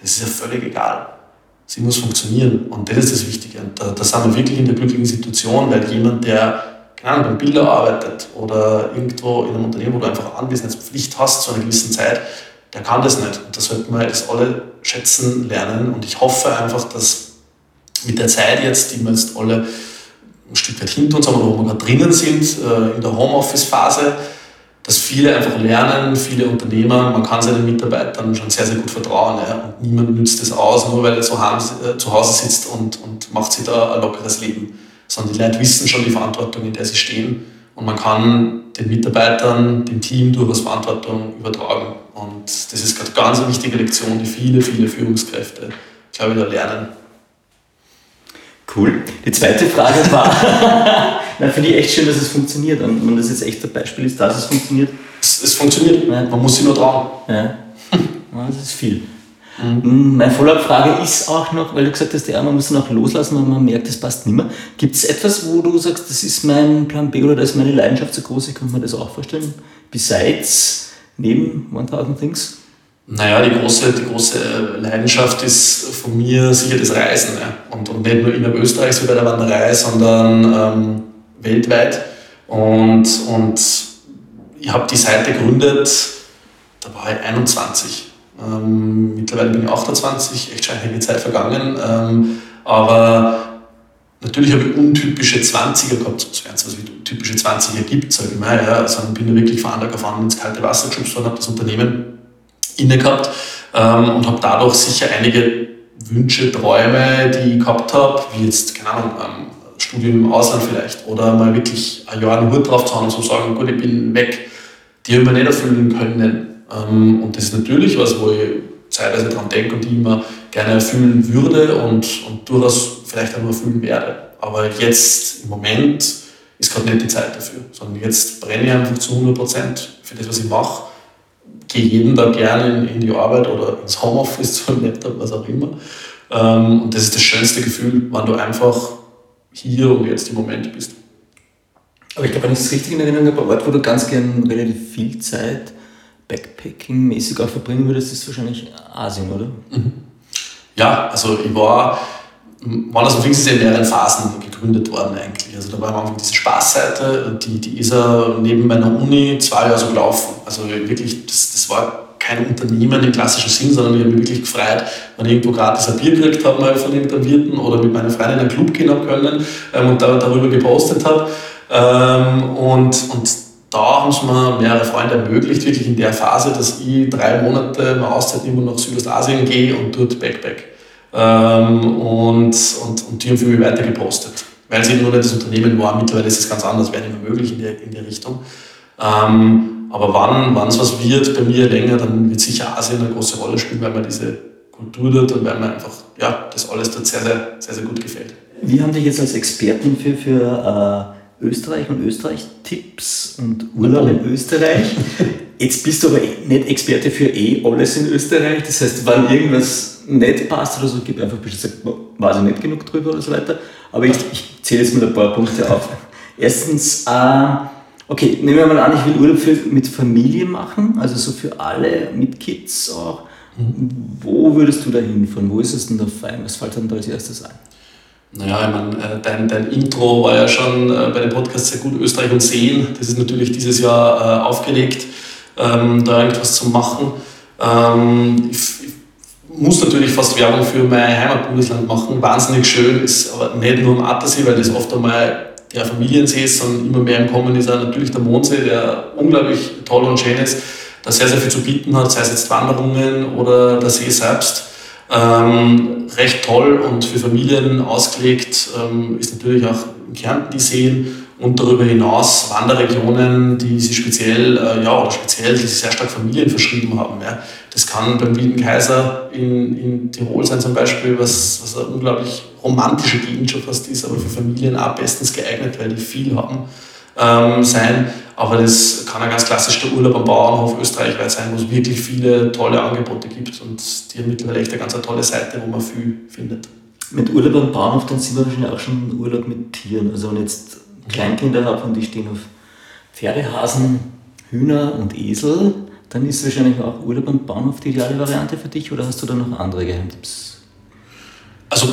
das ist ja völlig egal. Sie muss funktionieren und das ist das Wichtige. Und da, da sind wir wirklich in der glücklichen Situation, weil jemand, der keine Ahnung, beim Bilder arbeitet oder irgendwo in einem Unternehmen, wo du einfach Anwesenheitspflicht hast zu einer gewissen Zeit, der kann das nicht. Und da sollten wir das alle schätzen lernen. Und ich hoffe einfach, dass mit der Zeit jetzt, die wir jetzt alle ein Stück weit hinter uns haben oder wo wir gerade drinnen sind, äh, in der Homeoffice-Phase, dass viele einfach lernen, viele Unternehmer, man kann seinen Mitarbeitern schon sehr, sehr gut vertrauen. Ja, und niemand nützt das aus, nur weil er zu Hause äh, sitzt und, und macht sich da ein lockeres Leben. Sondern die Leute wissen schon die Verantwortung, in der sie stehen. Und man kann den Mitarbeitern, dem Team durchaus Verantwortung übertragen. Und das ist gerade ganz eine wichtige Lektion, die viele, viele Führungskräfte, glaube ich, da lernen. Cool. Die zweite Frage war, na, finde ich echt schön, dass es funktioniert. Und wenn das jetzt echt ein Beispiel ist, dass es funktioniert. Es, es funktioniert, man muss sich nur trauen. Ja. Das ist viel. Mhm. Meine Follow-up-Frage ist auch noch, weil du gesagt hast, ja, man muss noch loslassen, wenn man merkt, es passt nicht mehr. Gibt es etwas, wo du sagst, das ist mein Plan B oder das ist meine Leidenschaft so groß, ich könnte mir das auch vorstellen? Besides, neben 1000 Things? Naja, die große, die große Leidenschaft ist von mir sicher das Reisen. Ja. Und, und nicht nur innerhalb Österreichs wie bei der Wanderei, sondern ähm, weltweit. Und, und ich habe die Seite gegründet, da war ich 21. Ähm, mittlerweile bin ich 28, echt schon einige Zeit vergangen. Ähm, aber natürlich habe ich untypische 20er gehabt, so es wie typische 20er gibt, sage ich mal. Ja. Also bin ich wirklich von Anfang gefahren ins kalte Wasser geschubst und habe das Unternehmen inne gehabt ähm, und habe dadurch sicher einige Wünsche, Träume, die ich gehabt habe, wie jetzt, keine Ahnung, ähm, Studium im Ausland vielleicht oder mal wirklich ein Jahr einen Hut drauf zu haben und zu sagen, gut, ich bin weg, die habe ich mir nicht erfüllen können. Ähm, und das ist natürlich was, wo ich zeitweise daran denke und die immer gerne erfüllen würde und, und durchaus vielleicht auch nur erfüllen werde. Aber jetzt im Moment ist gerade nicht die Zeit dafür, sondern jetzt brenne ich einfach zu 100 Prozent für das, was ich mache. Gehe jeden Tag gerne in, in die Arbeit oder ins Homeoffice, zum Laptop, was auch immer. Ähm, und das ist das schönste Gefühl, wenn du einfach hier und jetzt im Moment bist. Aber ich glaube, wenn ich es richtig in Erinnerung habe, ein Ort, wo du ganz gern relativ viel Zeit Backpacking-mäßig auch verbringen würdest, ist wahrscheinlich Asien, oder? Mhm. Ja, also ich war, Pfingst ist ja in mehreren Phasen gegründet worden eigentlich. Also da war am Anfang diese Spaßseite, die, die ist ja neben meiner Uni zwei Jahre so gelaufen. Also wirklich, das, das war kein Unternehmen im klassischen Sinn, sondern ich habe mich wirklich gefreut, wenn ich irgendwo gratis ein Bier gekriegt habe mal von irgendeinem Wirten oder mit meiner Freundin in einen Club gehen habe können ähm, und da, darüber gepostet habe. Ähm, und, und da haben es mir mehrere Freunde ermöglicht, wirklich in der Phase, dass ich drei Monate mal Auszeit und nach Südostasien gehe und dort Backpack. Ähm, und, und, und die haben für mich weiter gepostet. Weil es eben nur nicht das Unternehmen war, mittlerweile ist es ganz anders, wäre nicht mehr möglich in der, in der Richtung. Ähm, aber wann es was wird, bei mir länger, dann wird sicher Asien eine große Rolle spielen, weil man diese Kultur dort und weil mir einfach ja, das alles dort sehr, sehr, sehr, sehr gut gefällt. Wir haben dich jetzt als Experten für, für äh Österreich und Österreich-Tipps und Urlaub in Österreich. Jetzt bist du aber nicht Experte für eh alles in Österreich. Das heißt, wenn irgendwas nicht passt oder so, gib einfach Bescheid, weiß ich nicht genug drüber oder so weiter. Aber ich, ich zähle jetzt mal ein paar Punkte auf. Erstens, äh, okay, nehmen wir mal an, ich will Urlaub für, mit Familie machen, also so für alle, mit Kids auch. Mhm. Wo würdest du da hinfahren? Wo ist es denn da fein? Was fällt dann da als erstes ein? Naja, ich meine, äh, dein, dein Intro war ja schon äh, bei dem Podcast sehr gut, Österreich und Seen. Das ist natürlich dieses Jahr äh, aufgelegt, ähm, da irgendwas zu machen. Ähm, ich, ich, muss natürlich fast Werbung für mein Heimatbundesland machen. Wahnsinnig schön ist aber nicht nur am Attersee, weil das oft einmal der Familiensee ist, sondern immer mehr im Kommen ist auch natürlich der Mondsee, der unglaublich toll und schön ist, der sehr, sehr viel zu bieten hat, sei es jetzt Wanderungen oder der See selbst. Ähm, recht toll und für Familien ausgelegt ähm, ist natürlich auch in Kärnten die Seen und darüber hinaus Wanderregionen, die sich speziell, äh, ja, oder speziell, die sich sehr stark Familien verschrieben haben. Ja. Das kann beim Wilden Kaiser in, in Tirol sein zum Beispiel, was, was eine unglaublich romantische Gegend schon fast ist, aber für Familien auch bestens geeignet, weil die viel haben, ähm, sein. Aber das kann ein ganz klassischer Urlaub am Bauernhof österreichweit sein, wo es wirklich viele tolle Angebote gibt und die haben mittlerweile echt eine ganz tolle Seite, wo man viel findet. Mit Urlaub am Bauernhof, dann sind wir wahrscheinlich auch schon Urlaub mit Tieren. Also wenn jetzt Kleinkinder habe und die stehen auf Pferdehasen, Hühner und Esel, dann ist wahrscheinlich auch Urlaub am Bahnhof die ideale Variante für dich oder hast du da noch andere Geheimtipps? Also,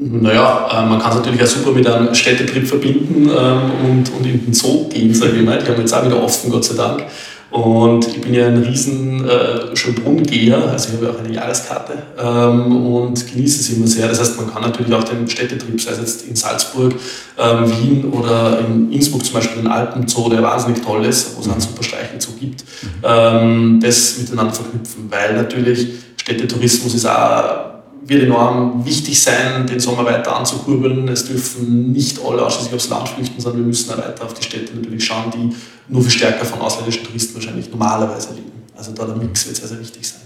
naja, äh, man kann es natürlich auch super mit einem Städtetrip verbinden ähm, und, und in den Zoo gehen, sage ich mal. Die haben jetzt auch wieder offen, Gott sei Dank. Und ich bin ja ein riesen äh, Schönbrunn-Geher, also ich habe ja auch eine Jahreskarte ähm, und genieße es immer sehr. Das heißt, man kann natürlich auch den Städtetrip, sei es jetzt in Salzburg, ähm, Wien oder in Innsbruck zum Beispiel den Alpenzoo, der wahnsinnig toll ist, wo es einen super Streichelzoo gibt, ähm, das miteinander verknüpfen, weil natürlich Städtetourismus ist auch wird enorm wichtig sein, den Sommer weiter anzukurbeln. Es dürfen nicht alle ausschließlich aufs Land flüchten, sondern wir müssen auch weiter auf die Städte natürlich schauen, die nur viel stärker von ausländischen Touristen wahrscheinlich normalerweise liegen. Also da der Mix wird sehr, sehr wichtig sein.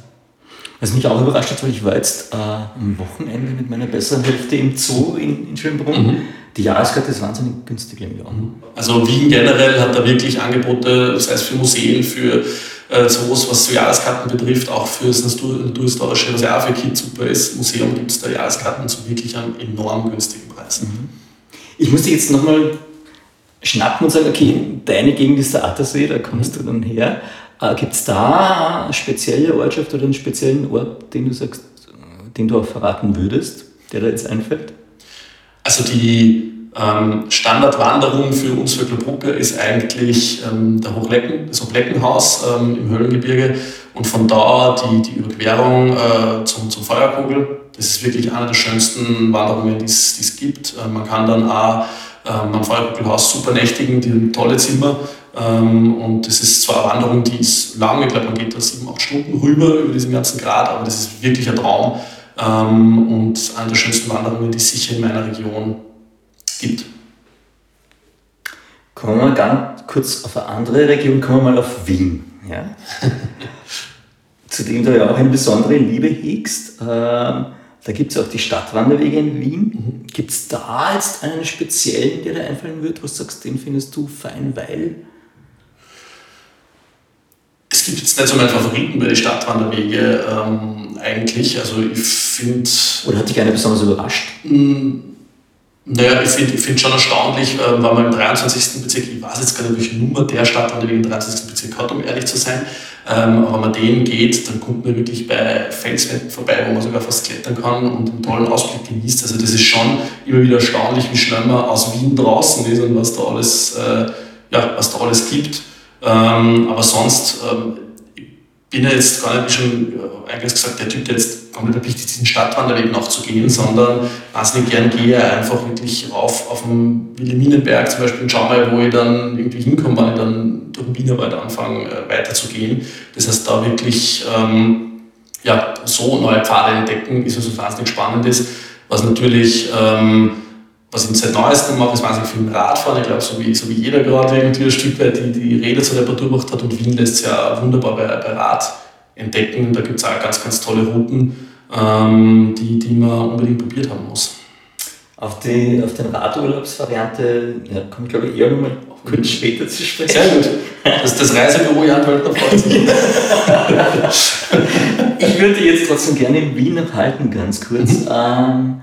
Was mich auch überrascht hat, weil ich war jetzt äh, am Wochenende mit meiner besseren Hälfte im Zoo in, in Schönbrunn. Mhm. Die Jahreskarte ist wahnsinnig günstig im Jahr. Also Wien generell hat da wirklich Angebote, sei es für Museen, für äh, Zoos, was Jahreskarten betrifft, auch für das Naturhistorische, Kids super ist. Museum gibt es da Jahreskarten zu wirklich einem enorm günstigen Preis. Mhm. Ich muss dich jetzt nochmal schnappen und sagen, okay, deine Gegend ist der Attersee, da kommst du dann her. Äh, gibt es da eine spezielle Ortschaft oder einen speziellen Ort, den du sagst, den du auch verraten würdest, der da jetzt einfällt? Also die ähm, Standardwanderung für uns Vöcklerbrucker ist eigentlich ähm, der Hochlecken, das Hochleckenhaus ähm, im Höhlengebirge und von da die, die Überquerung äh, zum, zum Feuerkugel. Das ist wirklich eine der schönsten Wanderungen, die es gibt. Äh, man kann dann auch ähm, am Feuerkugelhaus super nächtigen, die haben tolle Zimmer. Ähm, und das ist zwar eine Wanderung, die ist lang, ich glaube, man geht da sieben, acht Stunden rüber über diesen ganzen Grad, aber das ist wirklich ein Traum ähm, und eine der schönsten Wanderungen, die es sicher in meiner Region gibt. Kommen wir ganz kurz auf eine andere Region, kommen wir mal auf Wien. Ja? Zu dem du ja auch eine besondere Liebe hegst. Ähm, da gibt es auch die Stadtwanderwege in Wien. Mhm. Gibt es da jetzt einen speziellen, der dir einfallen wird, wo du sagst, den findest du fein, weil? Es gibt jetzt nicht so meinen Favoriten bei den Stadtwanderwege ähm, eigentlich. Also ich finde. Oder hat dich einer besonders überrascht? Naja, ich finde find schon erstaunlich, äh, weil man im 23. Bezirk, ich weiß jetzt gar nicht, welche Nummer der Stadtwanderweg im 23. Bezirk hat, um ehrlich zu sein, ähm, aber wenn man den geht, dann kommt man wirklich bei Felswänden vorbei, wo man sogar fast klettern kann und einen tollen Ausblick genießt. Also das ist schon immer wieder erstaunlich, wie schnell man aus Wien draußen ist und was da alles, äh, ja, was da alles gibt. Ähm, aber sonst ähm, bin ja jetzt gar nicht, wie schon äh, eingangs gesagt, der Typ, der jetzt komplett erpicht diesen Stadtwanderweg noch zu gehen, sondern wahnsinnig gern gehe einfach wirklich rauf auf dem Wilhelminenberg zum Beispiel und schau mal, wo ich dann irgendwie hinkomme, wenn ich dann durch den Wienerwald anfange, äh, weiterzugehen. Das heißt, da wirklich ähm, ja, so neue Pfade entdecken, ist also wahnsinnig spannendes, was natürlich ähm, was ich seit neuestem mache, ist wahnsinnig viel Radfahren. Ich glaube, so wie, so wie jeder gerade irgendwie ein Stück weit die, die Räder zur Reparatur gemacht hat und Wien lässt es ja wunderbar bei, bei Rad entdecken. Da gibt es auch ganz, ganz tolle Routen, ähm, die, die man unbedingt probiert haben muss. Auf, die, auf den Radurlaubsvariante ja, komme ich glaube ich eher nochmal kurz später zu sprechen. Sehr gut. Das, das Reisebüro Jan Wöltner freut sich. ich würde jetzt trotzdem gerne in Wien noch halten, ganz kurz. Mhm. Ähm,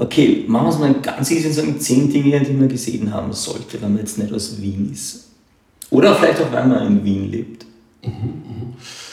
Okay, machen wir es mal ganz easy und sagen zehn Dinge, die man gesehen haben sollte, wenn man jetzt nicht aus Wien ist. Oder vielleicht auch, wenn man in Wien lebt. Mhm.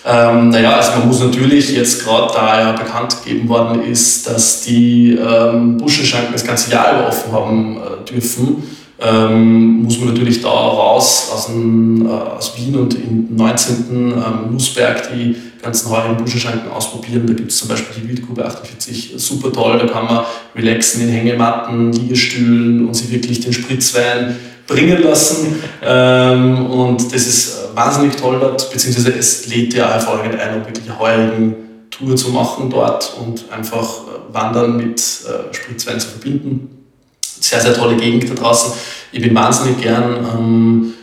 Ähm, naja, also man muss natürlich jetzt gerade, da ja bekannt gegeben worden ist, dass die ähm, Buschenschanken das ganze Jahr über offen haben äh, dürfen, ähm, muss man natürlich da raus aus, dem, äh, aus Wien und im 19. Ähm, Nussberg die ganzen heurigen Buschenschanken ausprobieren. Da gibt es zum Beispiel die Wildgrube 48, super toll, da kann man relaxen in Hängematten, Liegestühlen und sich wirklich den Spritzwein bringen lassen. Ähm, und das ist wahnsinnig toll dort, beziehungsweise es lädt ja hervorragend ein, um wirklich heurigen Tour zu machen dort und einfach äh, Wandern mit äh, Spritzwein zu verbinden. Sehr, sehr tolle Gegend da draußen. Ich bin wahnsinnig gern, ähm,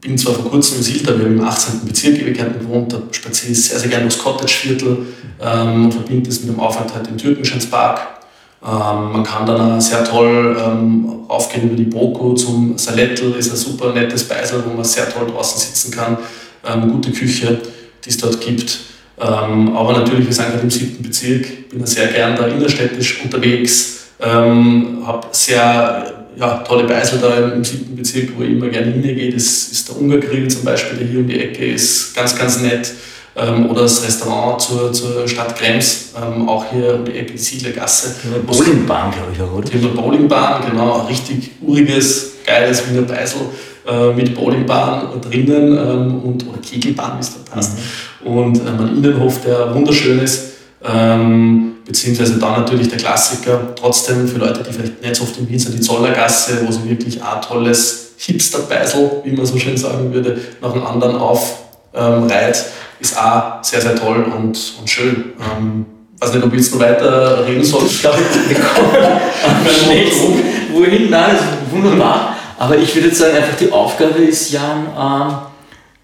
bin zwar vor kurzem in Silta, wir haben im 18. Bezirk Ewigkeiten gewohnt, da spaziere ich sehr, sehr gerne durchs Cottage-Viertel ähm, und verbinde das mit dem Aufenthalt im Türkenschenspark. Ähm, man kann dann auch sehr toll ähm, aufgehen über die Boko zum Salettel, ist ein super nettes Beisel, wo man sehr toll draußen sitzen kann. Ähm, gute Küche, die es dort gibt. Ähm, aber natürlich, wir sind gerade im siebten Bezirk, bin sehr gern da innerstädtisch unterwegs, ähm, habe sehr ja, tolle Beisel da im siebten Bezirk, wo ich immer gerne hingehe. Das ist der Ungargrill zum Beispiel, der hier um die Ecke ist, ganz, ganz nett. Ähm, oder das Restaurant zur, zur Stadt Krems, ähm, auch hier um die Ecke Siedlergasse. Bowlingbahn, glaube ich auch, oder? Die Bowlingbahn, genau, ein richtig uriges, geiles Wiener Beisel äh, mit Bowlingbahn drinnen ähm, und, oder Kegelbahn, wie es da passt. Mhm. Und ähm, ein Innenhof, der wunderschön ist. Ähm, beziehungsweise dann natürlich der Klassiker, trotzdem für Leute, die vielleicht nicht so oft im Wien sind, die Zollergasse, wo sie wirklich ein tolles Hipster-Beisel, wie man so schön sagen würde, nach dem anderen aufreiht, ähm, ist auch sehr, sehr toll und, und schön. Ähm, weiß nicht, ob ich jetzt noch weiter reden soll. Ich glaube, wir kommen am schnellsten wohin. Nein, das ist wunderbar. Aber ich würde jetzt sagen, einfach die Aufgabe ist, Jan, ähm,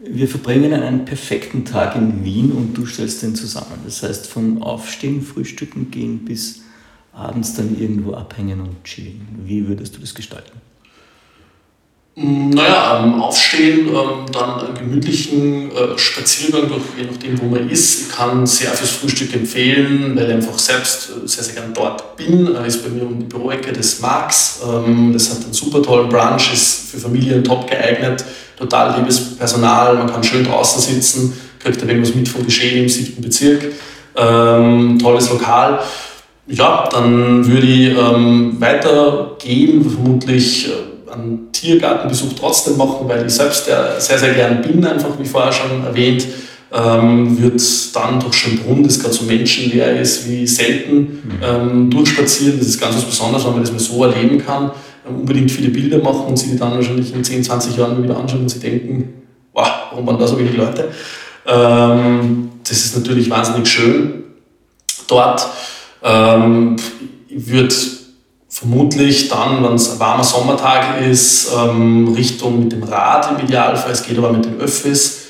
wir verbringen einen perfekten Tag in Wien und du stellst den zusammen. Das heißt, von Aufstehen, Frühstücken gehen bis abends dann irgendwo abhängen und chillen. Wie würdest du das gestalten? Mm, naja, ähm, aufstehen, ähm, dann einen gemütlichen äh, Spaziergang durch, je nachdem, wo man ist. Ich kann sehr fürs Frühstück empfehlen, weil ich einfach selbst äh, sehr, sehr gern dort bin. Äh, ist bei mir um die Büroecke des Marx. Ähm, das hat einen super tollen Brunch, ist für Familien top geeignet. Total liebes Personal, man kann schön draußen sitzen, kriegt ein wenig was mit vom Geschehen im siebten Bezirk. Ähm, tolles Lokal. Ja, dann würde ich ähm, weitergehen, vermutlich äh, einen Tiergartenbesuch trotzdem machen, weil ich selbst sehr, sehr gern bin, einfach wie vorher schon erwähnt. Ähm, wird dann durch Schönbrunn, das gerade so menschenleer ist wie selten, mhm. ähm, durchspazieren. Das ist ganz was Besonderes, wenn man das mal so erleben kann. Ähm, unbedingt viele Bilder machen und sie die dann wahrscheinlich in 10, 20 Jahren wieder anschauen und sie denken, wow, warum waren da so wenig Leute? Ähm, das ist natürlich wahnsinnig schön dort. Ähm, würde vermutlich dann, wenn es ein warmer Sommertag ist, ähm, Richtung mit dem Rad im Idealfall, es geht aber mit den Öffis,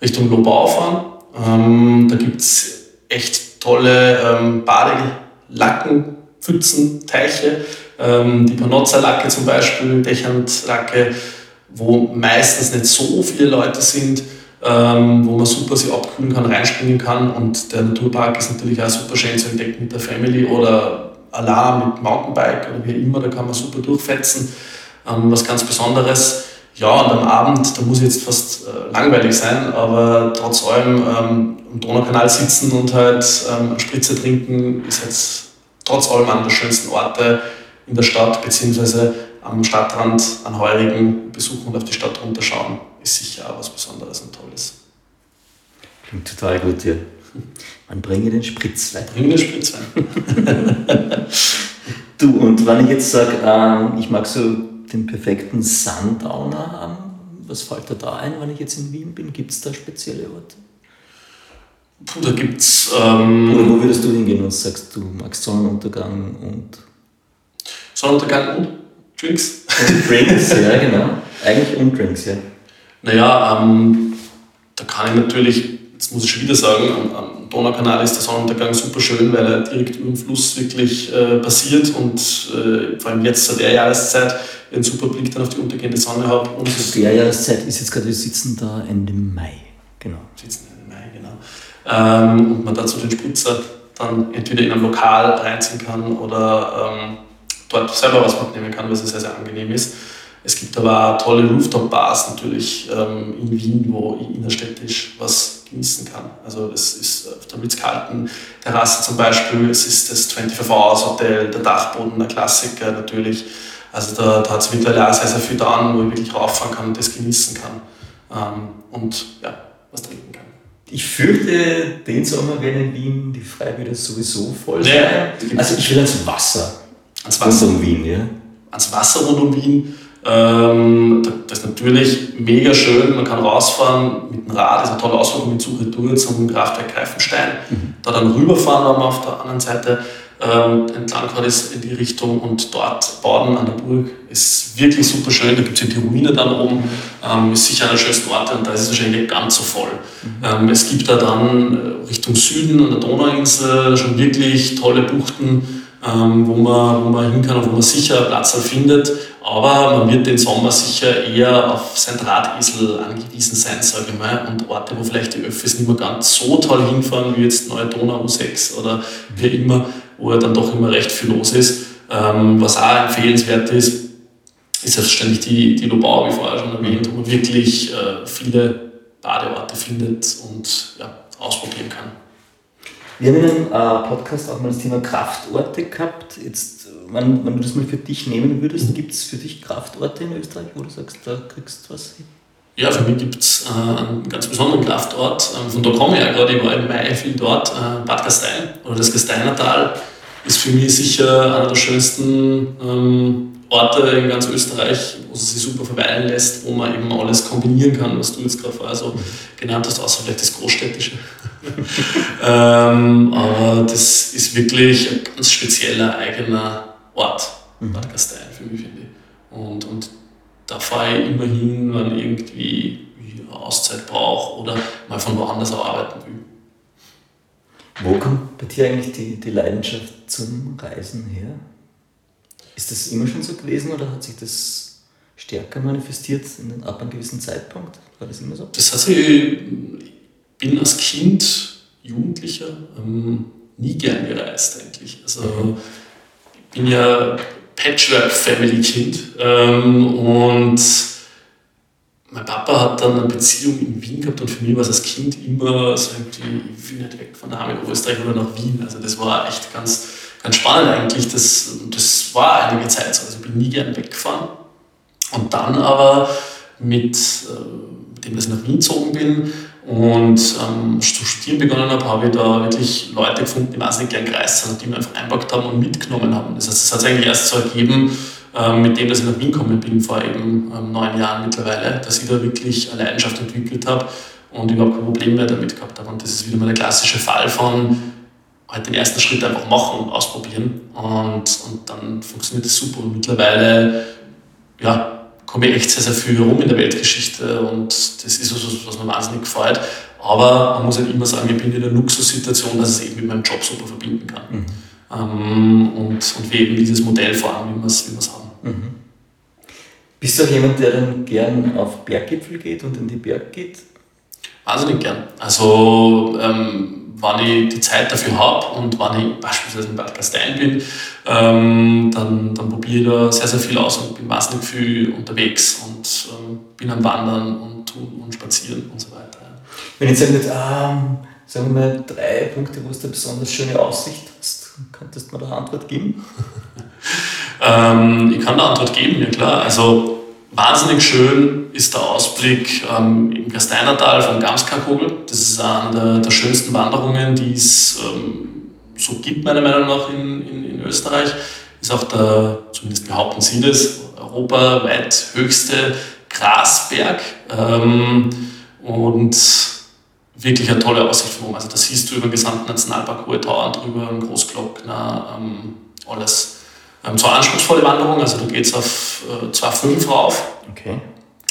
Richtung Lobau fahren. Ähm, da gibt es echt tolle ähm, Badelacken, Pfützen, Teiche, ähm, die Panozza-Lacke zum Beispiel, Dächernd-Lacke, wo meistens nicht so viele Leute sind, ähm, wo man super sich abkühlen kann, reinspringen kann. Und der Naturpark ist natürlich auch super schön zu entdecken mit der Family oder Alarm mit Mountainbike oder wie immer, da kann man super durchfetzen. Ähm, was ganz Besonderes. Ja, und am Abend, da muss ich jetzt fast äh, langweilig sein, aber trotz allem ähm, am Donaukanal sitzen und halt ähm, Spritze trinken, ist jetzt trotz allem einer der schönsten Orte in der Stadt, beziehungsweise am Stadtrand an Heurigen besuchen und auf die Stadt runterschauen, ist sicher auch was Besonderes und Tolles. Klingt total gut, ja. Man bringe den Spritzwein. Bringe den Spritzwein. du, und wenn ich jetzt sage, ähm, ich mag so den perfekten Sundowner haben, was fällt dir da ein, wenn ich jetzt in Wien bin? Gibt es da spezielle Orte? Puh, da gibt's. Ähm, Oder wo würdest du hingehen und sagst, du magst Sonnenuntergang und. Sonnenuntergang und Drinks? Und Drinks, ja, genau. Eigentlich und Drinks, ja. Naja, ähm, da kann ich natürlich jetzt muss ich schon wieder sagen, am, am Donaukanal ist der Sonnenuntergang super schön, weil er direkt über dem Fluss wirklich äh, passiert und äh, vor allem jetzt zu der Jahreszeit einen super Blick dann auf die untergehende Sonne habe. Und zu der Jahreszeit ist jetzt gerade, wir sitzen da Ende Mai, genau. Sitzen Ende Mai, genau. Ähm, und man dazu den Spritzer dann entweder in einem Lokal reinziehen kann oder ähm, dort selber was mitnehmen kann, was sehr, sehr angenehm ist. Es gibt aber auch tolle Rooftop-Bars natürlich ähm, in Wien, wo innerstädtisch was genießen kann. Also es ist auf der Ritz-Carlton-Terrasse zum Beispiel, es ist das 24-Hours-Hotel, der Dachboden, der Klassiker natürlich. Also da, da hat es mittlerweile auch sehr, sehr viel da, wo ich wirklich rauffahren kann und das genießen kann ähm, und ja, was trinken kann. Ich fürchte, den Sommer werden in Wien die Freibäder sowieso voll sein. Ja, also ich will ans Wasser. Ans Wasser. Rund um Wien, ja. Ans Wasser rund um Wien ähm, das ist natürlich mega schön. Man kann rausfahren mit dem Rad, das ist eine tolle Ausflug mit Suche durch zum Kraftwerk Greifenstein. Mhm. Da dann rüberfahren, wenn man auf der anderen Seite ähm, entlang gefahren ist in die Richtung und dort Baden an der Burg ist wirklich super schön. Da gibt es die Ruine dann oben, ähm, ist sicher einer der schönsten Orte und da ist es wahrscheinlich nicht ganz so voll. Mhm. Ähm, es gibt da dann äh, Richtung Süden an der Donauinsel schon wirklich tolle Buchten, ähm, wo, man, wo man hin kann und wo man sicher Platz findet. Aber man wird den Sommer sicher eher auf sein Drahtesel angewiesen sein, sage ich mal. Und Orte, wo vielleicht die Öffis nicht mehr ganz so toll hinfahren, wie jetzt Neue Donau U6 oder wie immer, wo dann doch immer recht viel los ist. Ähm, was auch empfehlenswert ist, ist selbstverständlich die, die Lobau, wie vorher schon erwähnt, wo man wirklich äh, viele Badeorte findet und ja, ausprobieren kann. Wir haben in einem äh, Podcast auch mal das Thema Kraftorte gehabt. Jetzt, wenn, wenn du das mal für dich nehmen würdest, mhm. gibt es für dich Kraftorte in Österreich, wo du sagst, da kriegst du was hin? Ja, für mich gibt es äh, einen ganz besonderen Kraftort. Ähm, von da komme ich ja gerade, ich war im Mai viel dort, äh, Bad Gastein oder das Gasteinertal ist für mich sicher einer der schönsten ähm, Orte in ganz Österreich, wo es sich super verweilen lässt, wo man eben alles kombinieren kann, was du jetzt gerade vorher so genannt hast, außer vielleicht das Großstädtische. ähm, aber das ist wirklich ein ganz spezieller eigener Ort, mhm. Bad Gastein für mich, finde ich. Und, und da fahre ich immer hin, wenn ich irgendwie Auszeit brauche oder mal von woanders arbeiten will. Wo kommt bei dir eigentlich die, die Leidenschaft zum Reisen her? Ist das immer schon so gewesen oder hat sich das stärker manifestiert in, ab einem gewissen Zeitpunkt? War das immer so? Das hat sich, ich bin als Kind, Jugendlicher, ähm, nie gern gereist eigentlich. Also ich bin ja Patchwork-Family-Kind ähm, und mein Papa hat dann eine Beziehung in Wien gehabt und für mich war es als Kind immer so irgendwie, ich will nicht weg von daheim Österreich oder nach Wien. Also das war echt ganz, ganz spannend eigentlich. Das, das war einige Zeit so. Also ich bin nie gern weggefahren. Und dann aber mit, äh, dem, dass ich nach Wien gezogen bin und ähm, zu studieren begonnen habe, habe ich da wirklich Leute gefunden, die wahnsinnig gern gereist sind und die mich einfach einpackt haben und mitgenommen haben. Das heißt, es hat sich eigentlich erst so ergeben, ähm, mit dem, dass ich nach Wien gekommen bin vor eben ähm, neun Jahren mittlerweile, dass ich da wirklich eine Leidenschaft entwickelt habe und überhaupt kein Problem mehr damit gehabt habe. Und das ist wieder mal der klassische Fall von halt den ersten Schritt einfach machen, ausprobieren und, und dann funktioniert das super. Und mittlerweile ja, komme ich echt sehr, sehr viel herum in der Weltgeschichte und das ist was, was mir wahnsinnig gefällt. Aber man muss halt immer sagen, ich bin in der Luxussituation, dass ich es eben mit meinem Job super verbinden kann. Mhm. Ähm, und, und wir eben dieses Modell fahren, wie wir es wie haben. Mhm. Bist du auch jemand, der dann gern auf Berggipfel geht und in die Berg geht? Wahnsinnig gern. Also, ähm, wenn ich die Zeit dafür habe und wenn ich beispielsweise in Bad Gastein bin, ähm, dann, dann probiere ich da sehr, sehr viel aus und bin wahnsinnig viel unterwegs und ähm, bin am Wandern und und spazieren und so weiter. Wenn ich jetzt ähm, sagen wir mal drei Punkte, wo du eine besonders schöne Aussicht hast, könntest du mir da eine Antwort geben? ähm, ich kann da Antwort geben, ja klar. Also wahnsinnig schön ist der Ausblick ähm, im Gasteinertal vom Gamskakogel. Das ist eine der, der, schönsten Wanderungen, die es ähm, so gibt, meiner Meinung nach, in, in, in, Österreich. Ist auch der, zumindest behaupten sie das, europaweit höchste Grasberg. Ähm, und wirklich eine tolle Aussicht von oben. Also das siehst du über den gesamten Nationalpark Hohe Tauern drüber, Großglockner, ähm, alles. Ähm, zwar anspruchsvolle Wanderung, also da geht es auf äh, 2,5 rauf. Okay.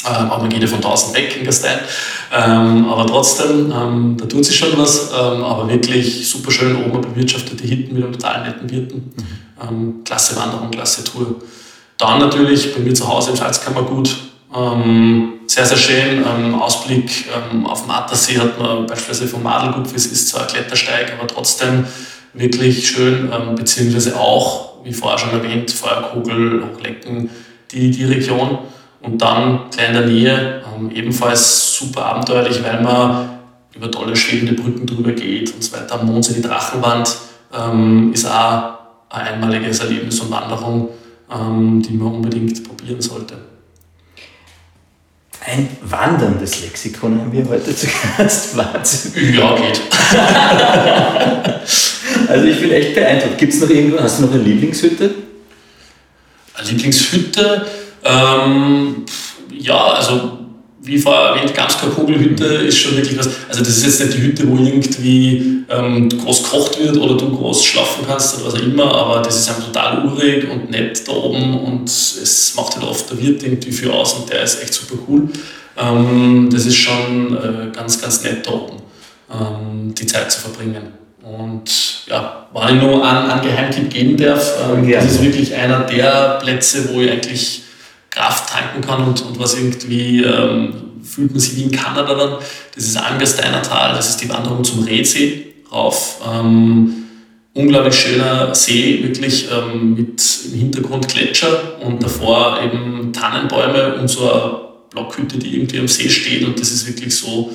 Ähm, aber man geht ja von 1000 weg in Gastein. Ähm, aber trotzdem, ähm, da tut sich schon was. Ähm, aber wirklich super schön oben bewirtschaftete Hitten mit einem total netten Wirten. Mhm. Ähm, klasse Wanderung, klasse Tour. Dann natürlich bei mir zu Hause im Salzkammergut ähm, sehr, sehr schön. Ausblick auf dem Attersee hat man beispielsweise vom Madelgupf, es ist zwar ein Klettersteig, aber trotzdem wirklich schön, beziehungsweise auch, wie vorher schon erwähnt, Feuerkugel, Hochlecken, die, die Region. Und dann gleich in der Nähe, ähm, ebenfalls super abenteuerlich, weil man über tolle schwebende Brücken drüber geht und so weiter. Am Mondsee, die Drachenwand, ähm, ist auch ein einmaliges Erlebnis und Wanderung, die man unbedingt probieren sollte. Ein wanderndes Lexikon haben wir heute zu Gast. Wahnsinn. Ja, geht. also ich bin echt beeindruckt. Gibt es noch irgendwo, hast du noch eine Lieblingshütte? Eine Lieblingshütte? Ähm, ja, also wie vorher erwähnt, Gamsker-Kugelhütte ist schon wirklich was. Also, das ist jetzt nicht die Hütte, wo irgendwie ähm, groß gekocht wird oder du groß schlafen kannst oder was auch immer, aber das ist einfach total urig und nett da oben und es macht halt oft der Wirt irgendwie viel aus und der ist echt super cool. Ähm, das ist schon äh, ganz, ganz nett da oben, ähm, die Zeit zu verbringen. Und ja, wenn ich nur einen, einen Geheimtipp geben darf, ähm, das ist wirklich einer der Plätze, wo ich eigentlich Kraft tanken kann und, und was irgendwie ähm, fühlt man sich wie in Kanada dann. Das ist Angersteiner Tal, das ist die Wanderung zum Redsee rauf. Ähm, unglaublich schöner See, wirklich ähm, mit im Hintergrund Gletscher und davor eben Tannenbäume und so eine Blockhütte, die irgendwie am See steht und das ist wirklich so,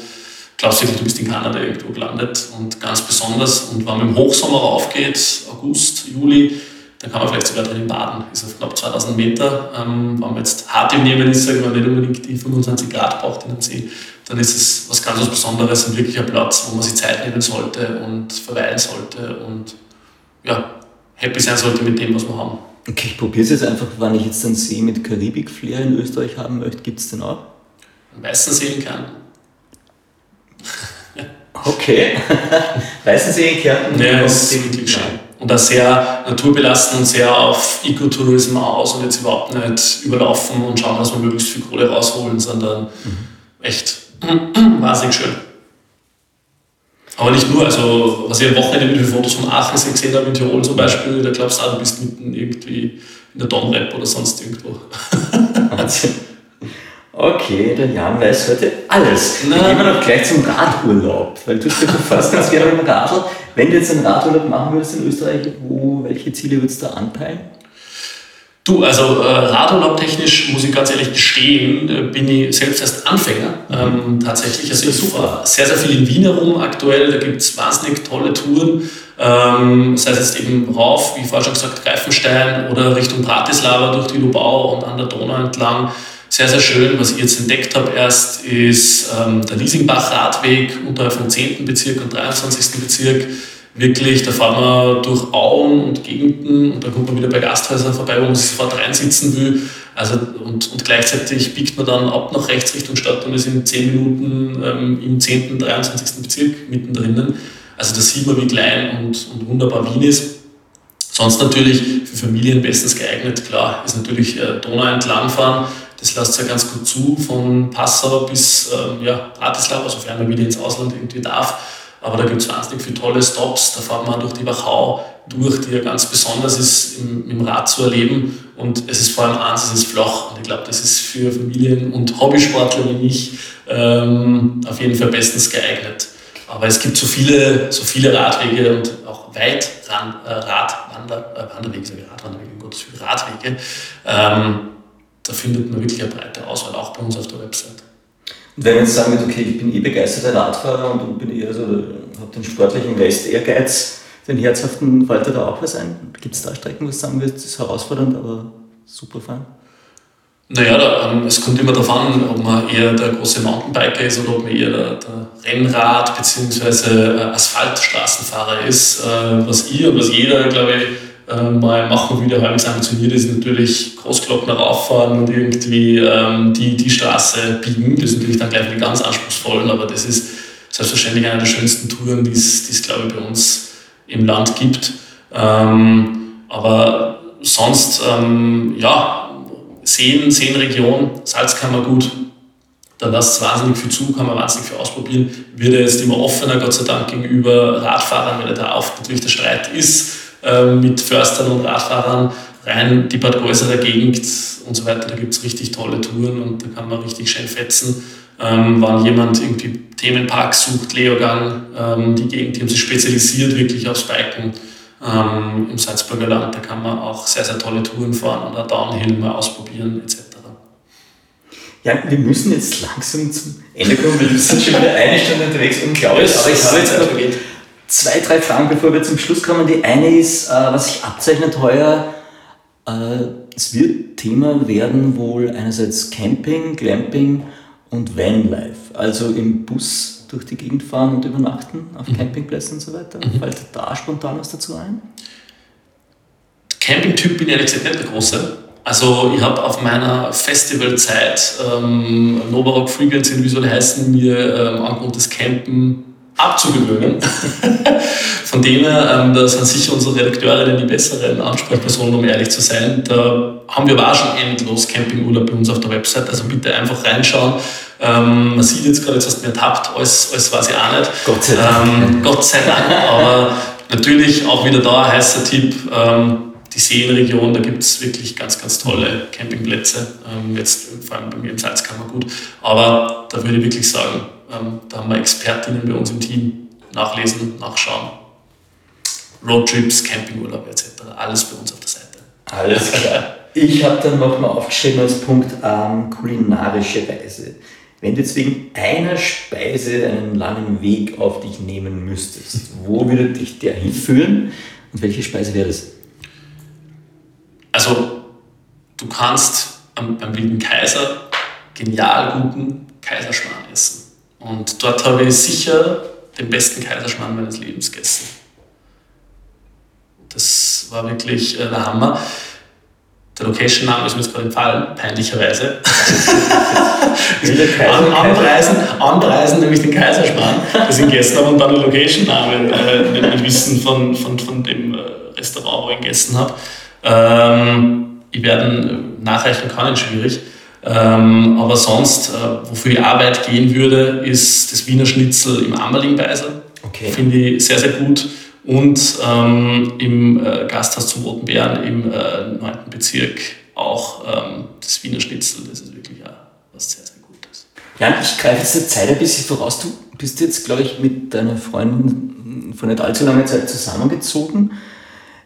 glaubst du, du bist in Kanada irgendwo gelandet und ganz besonders. Und wenn man im Hochsommer raufgeht, August, Juli, dann kann man vielleicht sogar drin baden. Ist auf knapp 2000 Meter. Ähm, wenn man jetzt hart im Nehmen ist, sagen wir nicht unbedingt die 25 Grad braucht in einem See, dann ist es was ganz was Besonderes und wirklich ein Platz, wo man sich Zeit nehmen sollte und verweilen sollte und ja, happy sein sollte mit dem, was wir haben. Okay, ich probiere es jetzt einfach, wenn ich jetzt einen See mit Karibik-Flair in Österreich haben möchte, gibt es den auch? Einen weißen See in Kärnten. okay. weißen See in Kärnten? Ja, ist wirklich schön. Und da sehr naturbelassen und sehr auf Ecotourism aus und jetzt überhaupt nicht überlaufen und schauen, dass wir möglichst viel Kohle rausholen, sondern mhm. echt wahnsinnig schön. Aber nicht nur, also was ich am Wochenende mit den Fotos von Aachen gesehen habe, in Tirol zum Beispiel, da glaubst du auch, du bist mitten irgendwie in der Donrep oder sonst irgendwo. Okay, der Jan weiß heute alles. Wir gehen wir noch gleich zum Radurlaub, weil du fährst ganz gerne mit dem Radl. Wenn du jetzt einen Radurlaub machen würdest in Österreich, wo, welche Ziele würdest du da anpeilen? Du, also äh, Radurlaub-technisch muss ich ganz ehrlich gestehen, äh, bin ich selbst erst Anfänger. Ähm, tatsächlich. Also ich super. sehr, sehr viel in Wien herum aktuell. Da gibt es wahnsinnig tolle Touren. Ähm, sei es jetzt eben rauf, wie vorher schon gesagt, Greifenstein oder Richtung Bratislava durch die Lubau und an der Donau entlang. Sehr, sehr schön. Was ich jetzt entdeckt habe erst, ist ähm, der Liesingbach-Radweg unterhalb vom 10. Bezirk und 23. Bezirk wirklich, da fahren wir durch Auen und Gegenden und dann kommt man wieder bei Gasthäusern vorbei, wo man sich sofort reinsitzen will. Also, und, und gleichzeitig biegt man dann ab nach rechts Richtung Stadt und ist in 10 Minuten ähm, im 10., 23. Bezirk mittendrin. Also da sieht man, wie klein und, und wunderbar Wien ist. Sonst natürlich für Familien bestens geeignet, klar, ist natürlich äh, Donau entlangfahren. Das lässt ja ganz gut zu, von Passau bis ähm, ja, Bratislava, sofern man wieder ins Ausland irgendwie darf aber da gibt es wahnsinnig viele tolle Stops. Da fahren wir durch die Wachau durch, die ja ganz besonders ist, im, im Rad zu erleben. Und es ist vor allem eins, es ist flach. Und ich glaube, das ist für Familien und Hobbysportler wie mich ähm, auf jeden Fall bestens geeignet. Aber es gibt so viele, so viele Radwege und auch weit Ran, äh, Radwander, äh, Wanderwege, Radwanderwege, um Gottes Willen, Radwege. Ähm, da findet man wirklich eine breite Auswahl, auch bei uns auf der Website. Und wenn man jetzt sagen würde, okay, ich bin eh begeisterter Radfahrer und bin eher so, habe den sportlichen Rest-Ehrgeiz, den herzhaften, fällt da auch was ein? Gibt es da Strecken, wo du sagen würdest, das ist herausfordernd, aber super fahren? Naja, da, ähm, es kommt immer darauf an, ob man eher der große Mountainbiker ist oder ob man eher der, der Rennrad- bzw. Äh, Asphaltstraßenfahrer ist. Äh, was ich und was jeder, glaube ich, ähm, mal machen, wie der halbwegs ambitioniert ist, natürlich Großglockner rauffahren und irgendwie ähm, die, die Straße biegen. Das ist natürlich dann gleich wieder ganz anspruchsvoll, aber das ist selbstverständlich eine der schönsten Touren, die es, glaube ich, bei uns im Land gibt. Ähm, aber sonst, ähm, ja, Seen, Seenregion, Salzkammergut, da lässt es wahnsinnig viel zu, kann man wahnsinnig viel ausprobieren. Wird jetzt immer offener, Gott sei Dank, gegenüber Radfahrern, weil da oft natürlich der Streit ist ähm, mit Förstern und Radfahrern rein die Bad Gäuserer Gegend und so weiter. Da gibt es richtig tolle Touren und da kann man richtig schön fetzen. Ähm, wenn jemand irgendwie Themenpark sucht, Leogang, ähm, die Gegend, die haben sich spezialisiert wirklich aufs Biken ähm, im Salzburger Land. Da kann man auch sehr, sehr tolle Touren fahren oder Downhill mal ausprobieren etc. Ja, wir müssen jetzt langsam zum Ende kommen, wir sind schon wieder eine Stunde unterwegs, unglaublich. Aber ich habe jetzt noch zwei, drei Fragen, bevor wir zum Schluss kommen. Die eine ist, äh, was sich abzeichnet heuer, äh, es wird Thema werden wohl einerseits Camping, Glamping und Vanlife. Also im Bus durch die Gegend fahren und übernachten auf mhm. Campingplätzen und so weiter. Mhm. Fällt da spontan was dazu ein? Camping-Typ bin ich ehrlich gesagt nicht der Große. Also ich habe auf meiner Festivalzeit ähm, Novarock Frequency, wie soll heißen, mir ähm, das Campen abzugewöhnen. Von dem her, ähm, da sind sicher unsere Redakteurinnen die besseren Ansprechpersonen, um ehrlich zu sein. Da haben wir aber auch schon endlos Campingurlaub bei uns auf der Website, also bitte einfach reinschauen. Ähm, man sieht jetzt gerade, jetzt hast du mir ertappt, alles, alles weiß ich auch nicht. Gott sei Dank. Ähm, Gott sei Dank, aber natürlich auch wieder da ein heißer Tipp. Ähm, die Seenregion, da gibt es wirklich ganz, ganz tolle Campingplätze. Jetzt vor allem bei mir im Salzkammer gut. Aber da würde ich wirklich sagen, ähm, da haben wir Expertinnen bei uns im Team. Nachlesen, nachschauen. Roadtrips, Campingurlaub etc. Alles bei uns auf der Seite. Alles klar. Ich habe dann nochmal aufgeschrieben als Punkt ähm, kulinarische Reise. Wenn du jetzt wegen einer Speise einen langen Weg auf dich nehmen müsstest, wo würde dich der hinführen und welche Speise wäre das? Also, du kannst am, beim Wilden Kaiser genial guten Kaiserschmarrn. Und dort habe ich sicher den besten Kaiserschmarrn meines Lebens gegessen. Das war wirklich äh, der Hammer. Der Location-Name ist mir jetzt gerade entfallen, peinlicherweise. An, anpreisen, anpreisen, nämlich den Kaiserschmarrn, das ich gegessen habe und dann den Location-Namen äh, nicht wissen von, von, von dem äh, Restaurant, wo ich gegessen habe. Ähm, ich werde nachreichen kann, schwierig. Ähm, aber sonst, äh, wofür ich Arbeit gehen würde, ist das Wiener Schnitzel im Ammerlingweiser. Okay. Finde ich sehr, sehr gut. Und ähm, im äh, Gasthaus zum Roten Bären im äh, 9. Bezirk auch ähm, das Wiener Schnitzel. Das ist wirklich auch was sehr, sehr Gutes. Jan, ich greife jetzt die Zeit ein bisschen voraus. Du bist jetzt, glaube ich, mit deiner Freundin vor nicht allzu langer Zeit zusammengezogen.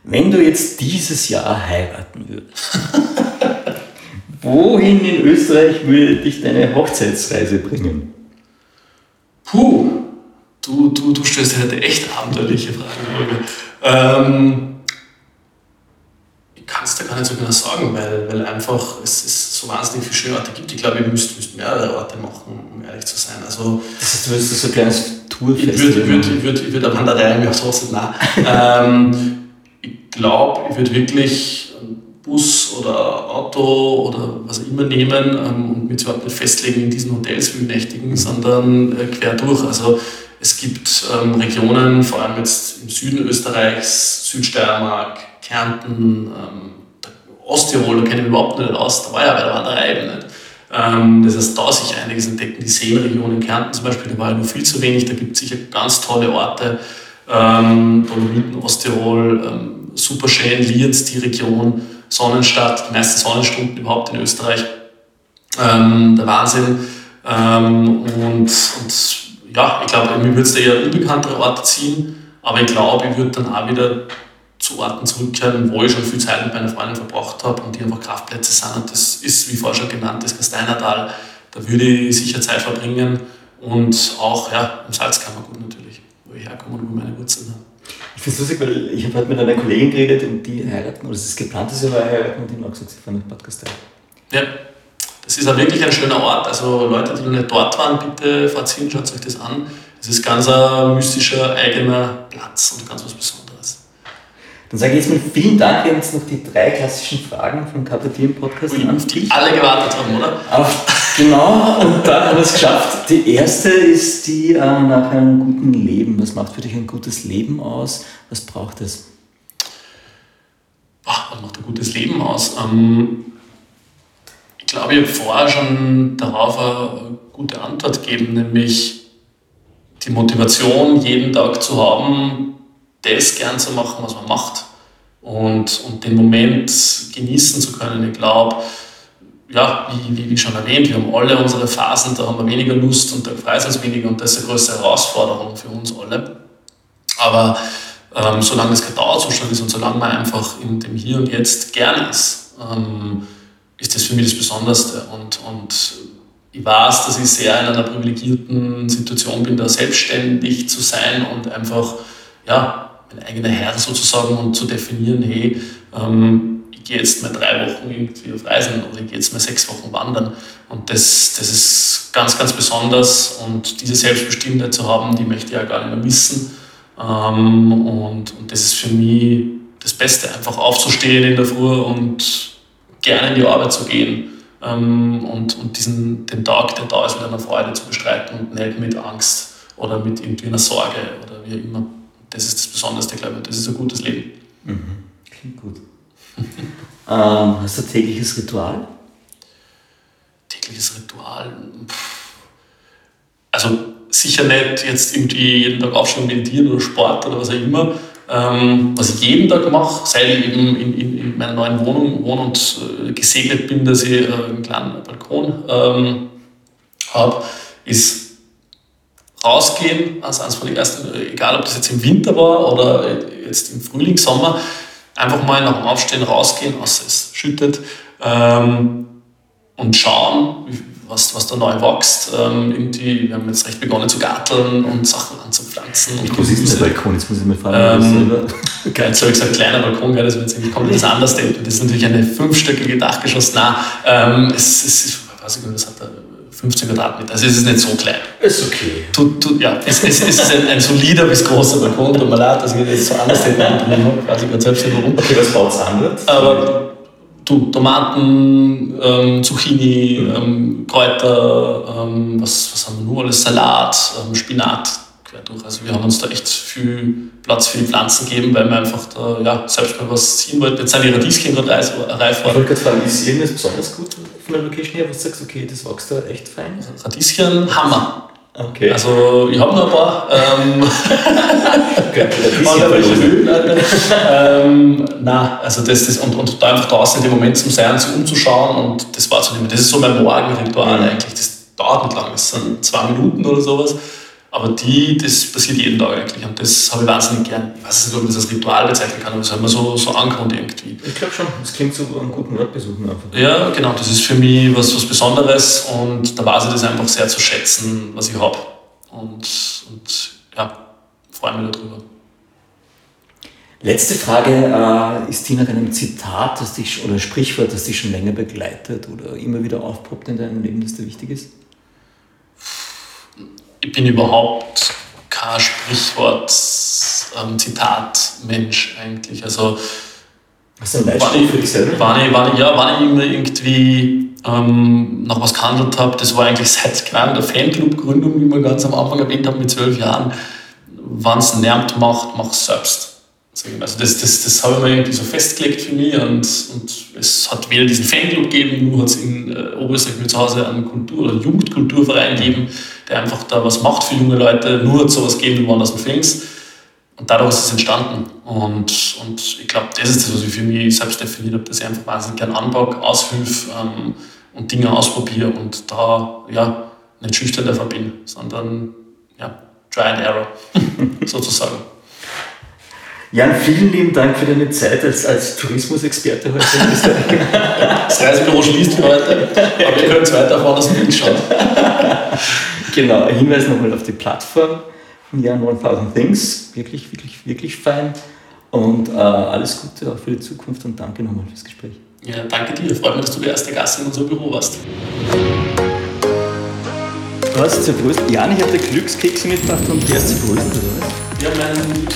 Wenn du jetzt dieses Jahr heiraten würdest, wohin in Österreich würde dich deine Hochzeitsreise bringen? Puh, du, du, du stellst heute echt abenteuerliche Fragen. Ähm, ich kann es da gar nicht so genau sagen, weil, weil einfach es, es so wahnsinnig viele schöne Orte gibt. Ich glaube, ihr müsst, müsst mehrere Orte machen, um ehrlich zu sein. Also, Das heißt, du würdest so ein kleines ich Tourfestival würde ich würd, ich würd, ich würd eine Wanderei mir aufs Hostel nein. ähm, Ich glaube, ich würde wirklich Bus oder Auto oder was auch immer nehmen ähm, und mich zwar nicht festlegen in diesen Hotels wie nächtigen, sondern äh, quer durch. Also es gibt ähm, Regionen, vor allem jetzt im Süden Österreichs, Südsteiermark, Kärnten, ähm, Osttirol, da kenne ich mich überhaupt nicht aus, da war ja bei der Wanderei eben nicht. Ähm, das heißt, da sich einiges entdecken. Die Seenregion in Kärnten zum Beispiel, da war ja nur viel zu wenig, da gibt es sicher ganz tolle Orte. Ähm, Dolomiten, Osttirol, ähm, super schön, Lienz, die Region, Sonnenstadt, die meisten Sonnenstunden überhaupt in Österreich. Ähm, der Wahnsinn. Ähm, und, und ja, ich glaube, mir würde es da eher unbekanntere Orte ziehen, aber ich glaube, ich würde dann auch wieder zu Orten zurückkehren, wo ich schon viel Zeit mit meiner Freundin verbracht habe und die einfach Kraftplätze sind. Und das ist, wie vorher schon genannt, das Gasteinertal. Da würde ich sicher Zeit verbringen und auch ja, im Salzkammergut natürlich, wo ich herkomme und wo meine Wurzeln habe. Ich finde es lustig, weil ich habe heute mit einer Kollegin geredet und die heiraten, oder es ist geplant, dass sie heiraten und die haben auch gesagt, sie fahren nach Bad Gastein. Ja, das ist auch wirklich ein schöner Ort. Also Leute, die noch nicht dort waren, bitte fahrt hin, schaut euch das an. Es ist ganz ein mystischer, eigener Platz und ganz was Besonderes. Dann sage ich jetzt mal vielen Dank. Wir haben jetzt noch die drei klassischen Fragen vom KPT im Podcast Ui, die alle gewartet haben, oder? Auf, genau, und dann haben wir es geschafft. Die erste ist die äh, nach einem guten Leben. Was macht für dich ein gutes Leben aus? Was braucht es? Boah, was macht ein gutes Leben aus? Ähm, ich glaube, ich habe vorher schon darauf eine gute Antwort gegeben, nämlich die Motivation, jeden Tag zu haben, das gern zu machen, was man macht und, und den Moment genießen zu können. Ich glaube, ja, wie, wie, schon erwähnt, wir haben alle unsere Phasen, da haben wir weniger Lust und da freut es uns weniger und das ist eine größere Herausforderung für uns alle. Aber ähm, solange es kein Dauerzustand ist und solange man einfach in dem Hier und Jetzt gern ist, ähm, ist das für mich das Besonderste. Und, und ich weiß, dass ich sehr in einer privilegierten Situation bin, da selbstständig zu sein und einfach ja, mein eigener Herr sozusagen und zu definieren, hey, ähm, ich gehe jetzt mal drei Wochen irgendwie auf Reisen oder ich gehe jetzt mal sechs Wochen wandern. Und das, das ist ganz, ganz besonders. Und diese Selbstbestimmtheit zu haben, die möchte ich ja gar nicht mehr missen. Ähm, und, und das ist für mich das Beste, einfach aufzustehen in der Früh und gerne in die Arbeit zu gehen ähm, und, und diesen, den Tag, der da ist, mit einer Freude zu bestreiten und nicht mit Angst oder mit irgendwie einer Sorge oder wie immer. Das ist das Besondere, glaube ich. Das ist ein gutes Leben. Mhm. Klingt gut. ähm, hast du ein tägliches Ritual? Tägliches Ritual? Also sicher nicht jetzt irgendwie jeden Tag aufstehen, meditieren oder Sport oder was auch immer. Ähm, was ich jeden Tag mache, seit ich eben in, in, in meiner neuen Wohnung wohne und äh, gesegnet bin, dass ich äh, einen kleinen Balkon ähm, habe, ist rausgehen, also eines von den ersten, egal ob das jetzt im Winter war oder jetzt im Frühling, Sommer, einfach mal nach dem Aufstehen rausgehen, außer es schüttet, ähm, und schauen, was, was da neu wächst. Ähm, irgendwie, wir haben jetzt recht begonnen zu garteln und Sachen anzupflanzen. Wie groß ist der Balkon? Jetzt muss ich mir fragen. Ähm, geil, so gesagt, kleiner Balkon, das wird jetzt kommt das anders. Das ist natürlich eine fünfstöckige Dachgeschoss. Nein, ähm, es, es ist, ich weiß nicht, was hat der 15 Quadratmeter. Also es ist nicht so klein. Ist okay. Tut, tut, ja, es, es, es ist ein, ein, solider bis großer Balkon. Tut mir leid, dass ich jetzt so anders denke. Ich weiß nicht selbst nicht warum. Okay, was baut es an? Aber du, Tomaten, ähm, Zucchini, ähm, Kräuter, ähm, was, was haben wir nur alles? Salat, ähm, Spinat quer durch. Also wir haben uns da echt viel Platz für die Pflanzen gegeben, weil wir einfach da ja, selbst mal was ziehen wollten. Jetzt sind die Radieschen gerade reif Ich wollte gerade fragen, ist irgendwas besonders gut von der Location her, wo du sagst, okay, das wächst da echt fein? Radieschen, Hammer. Okay. Also ich habe noch ein paar. Ähm, ähm, nein, also das, das und, und da einfach draußen in dem Moment zum Sein, sich umzuschauen und das war so das ist so mein Morgenritual mhm. eigentlich. Das dauert nicht lang, das sind zwei Minuten oder sowas. Aber die, das passiert jeden Tag eigentlich und das habe ich wahnsinnig gern. Ich weiß nicht, ob man das als Ritual bezeichnen kann, aber das hat mir so, so angekommen irgendwie. Ich glaube schon, das klingt so einen guten Ort besuchen einfach. Ja, genau, das ist für mich was, was Besonderes und da weiß ich das einfach sehr zu schätzen, was ich habe. Und, und ja, freue mich darüber. Letzte Frage, äh, ist die nach einem Zitat das dich, oder Sprichwort, das dich schon länger begleitet oder immer wieder aufpoppt in deinem Leben, das dir wichtig ist? Ich bin überhaupt kein Sprichwort, ähm, Zitat Mensch eigentlich. Also, Hast du ein Beispiel für dich selber? Wann ich, wann ich, ja, wann ich immer irgendwie ähm, nach was gehandelt habe, das war eigentlich seit genau der Fanclub-Gründung, wie wir ganz am Anfang erwähnt haben, mit zwölf Jahren, wann es nervt macht, mach es selbst. Also das, das, das habe ich mir irgendwie so festgelegt für mich und, und es hat weder diesen Fanclub gegeben, nur hat es in äh, Oberösterreich zu Hause einen Kultur- oder Jugendkulturverein gegeben, der einfach da was macht für junge Leute, nur hat sowas gegeben wie Woanders Things. Und dadurch ist es entstanden. Und, und ich glaube, das ist das, was ich für mich selbst definiert habe, dass ich einfach wahnsinnig gerne anpacke, aushilfe ähm, und Dinge ausprobiere und da ja, nicht schüchtern davor bin, sondern ja, try and error sozusagen. Jan, vielen lieben Dank für deine Zeit als, als Tourismusexperte heute. Das Reisebüro schließt für heute, aber ihr könnt weiterfahren, das Bild schauen. Genau, ein Hinweis nochmal auf die Plattform von Jan 1000 Things. Wirklich, wirklich, wirklich fein. Und äh, alles Gute auch für die Zukunft und danke nochmal fürs Gespräch. Ja, danke dir. Freut mich, dass du der erste Gast in unserem Büro warst. Du hast zerbröselt. Jan, ich hatte Glückskekse mitgebracht und der ist zerbröselt, oder was? Ja, mein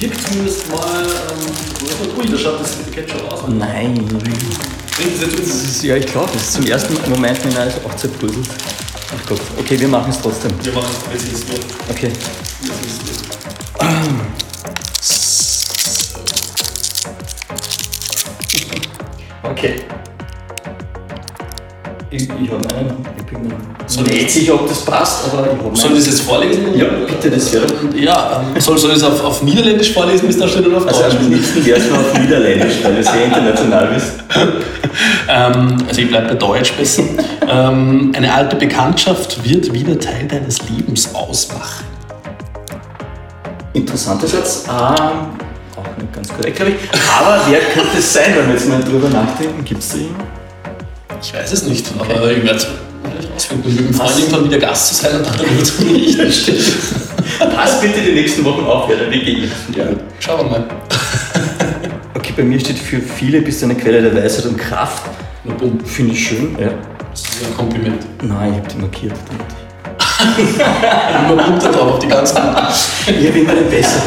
wirkt zumindest mal ähm, ui, da schaut das Etikett schon aus. Nein. Bringt das jetzt ist, Ja, ich glaube, das ist zum ersten Moment mir ist auch zerbröselt. Ach Gott. Okay, wir machen es trotzdem. Wir machen es, wir sind es Okay. Okay. Ich, ich habe einen. Ich bin so nicht sicher, ob das passt, aber ich habe Soll ich das jetzt vorlesen? Ja, bitte, das wäre. Ja, ähm, soll, soll ich es auf, auf Niederländisch vorlesen, bis da steht oder auf Deutsch? Also am liebsten wäre es nur auf Niederländisch, weil du sehr international bist. ähm, also ich bleibe bei Deutsch besser. ähm, eine alte Bekanntschaft wird wieder Teil deines Lebens ausmachen. Interessanter Satz. Ähm, auch nicht ganz korrekt, glaube ich. Aber wer könnte es sein, wenn wir jetzt mal drüber nachdenken? Gibt es da jemanden? Ich weiß es nicht, okay. aber ich werde es ausfinden. Dem Freund irgendwann wieder Gast zu sein und dann darüber zu berichten. Pass bitte die nächsten Wochen auf, wer da wirklich. Ja, schauen wir mal. okay, bei mir steht für viele bist du eine Quelle der Weisheit und Kraft. Finde ich schön. Ja. Das ist ein Kompliment. Nein, ich habe die markiert. Damit. Immer Punkte drauf auf die ganzen. Ich bin immer den besser.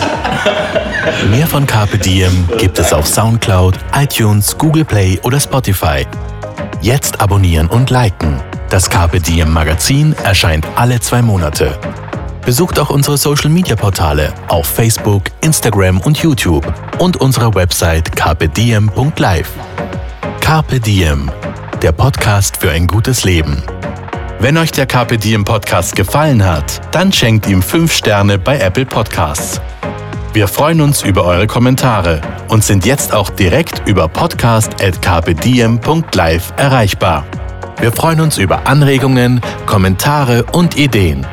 Mehr von Carpe Diem gibt es auf Soundcloud, iTunes, Google Play oder Spotify. Jetzt abonnieren und liken. Das Carpe Diem Magazin erscheint alle zwei Monate. Besucht auch unsere Social Media Portale auf Facebook, Instagram und YouTube und unsere Website carpediem.live. Carpe Diem, der Podcast für ein gutes Leben. Wenn euch der Carpe Diem Podcast gefallen hat, dann schenkt ihm 5 Sterne bei Apple Podcasts. Wir freuen uns über eure Kommentare und sind jetzt auch direkt über podcast.carpediem.live erreichbar. Wir freuen uns über Anregungen, Kommentare und Ideen.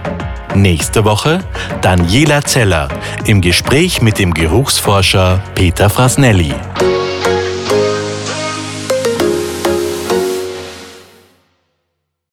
Nächste Woche Daniela Zeller im Gespräch mit dem Geruchsforscher Peter Frasnelli.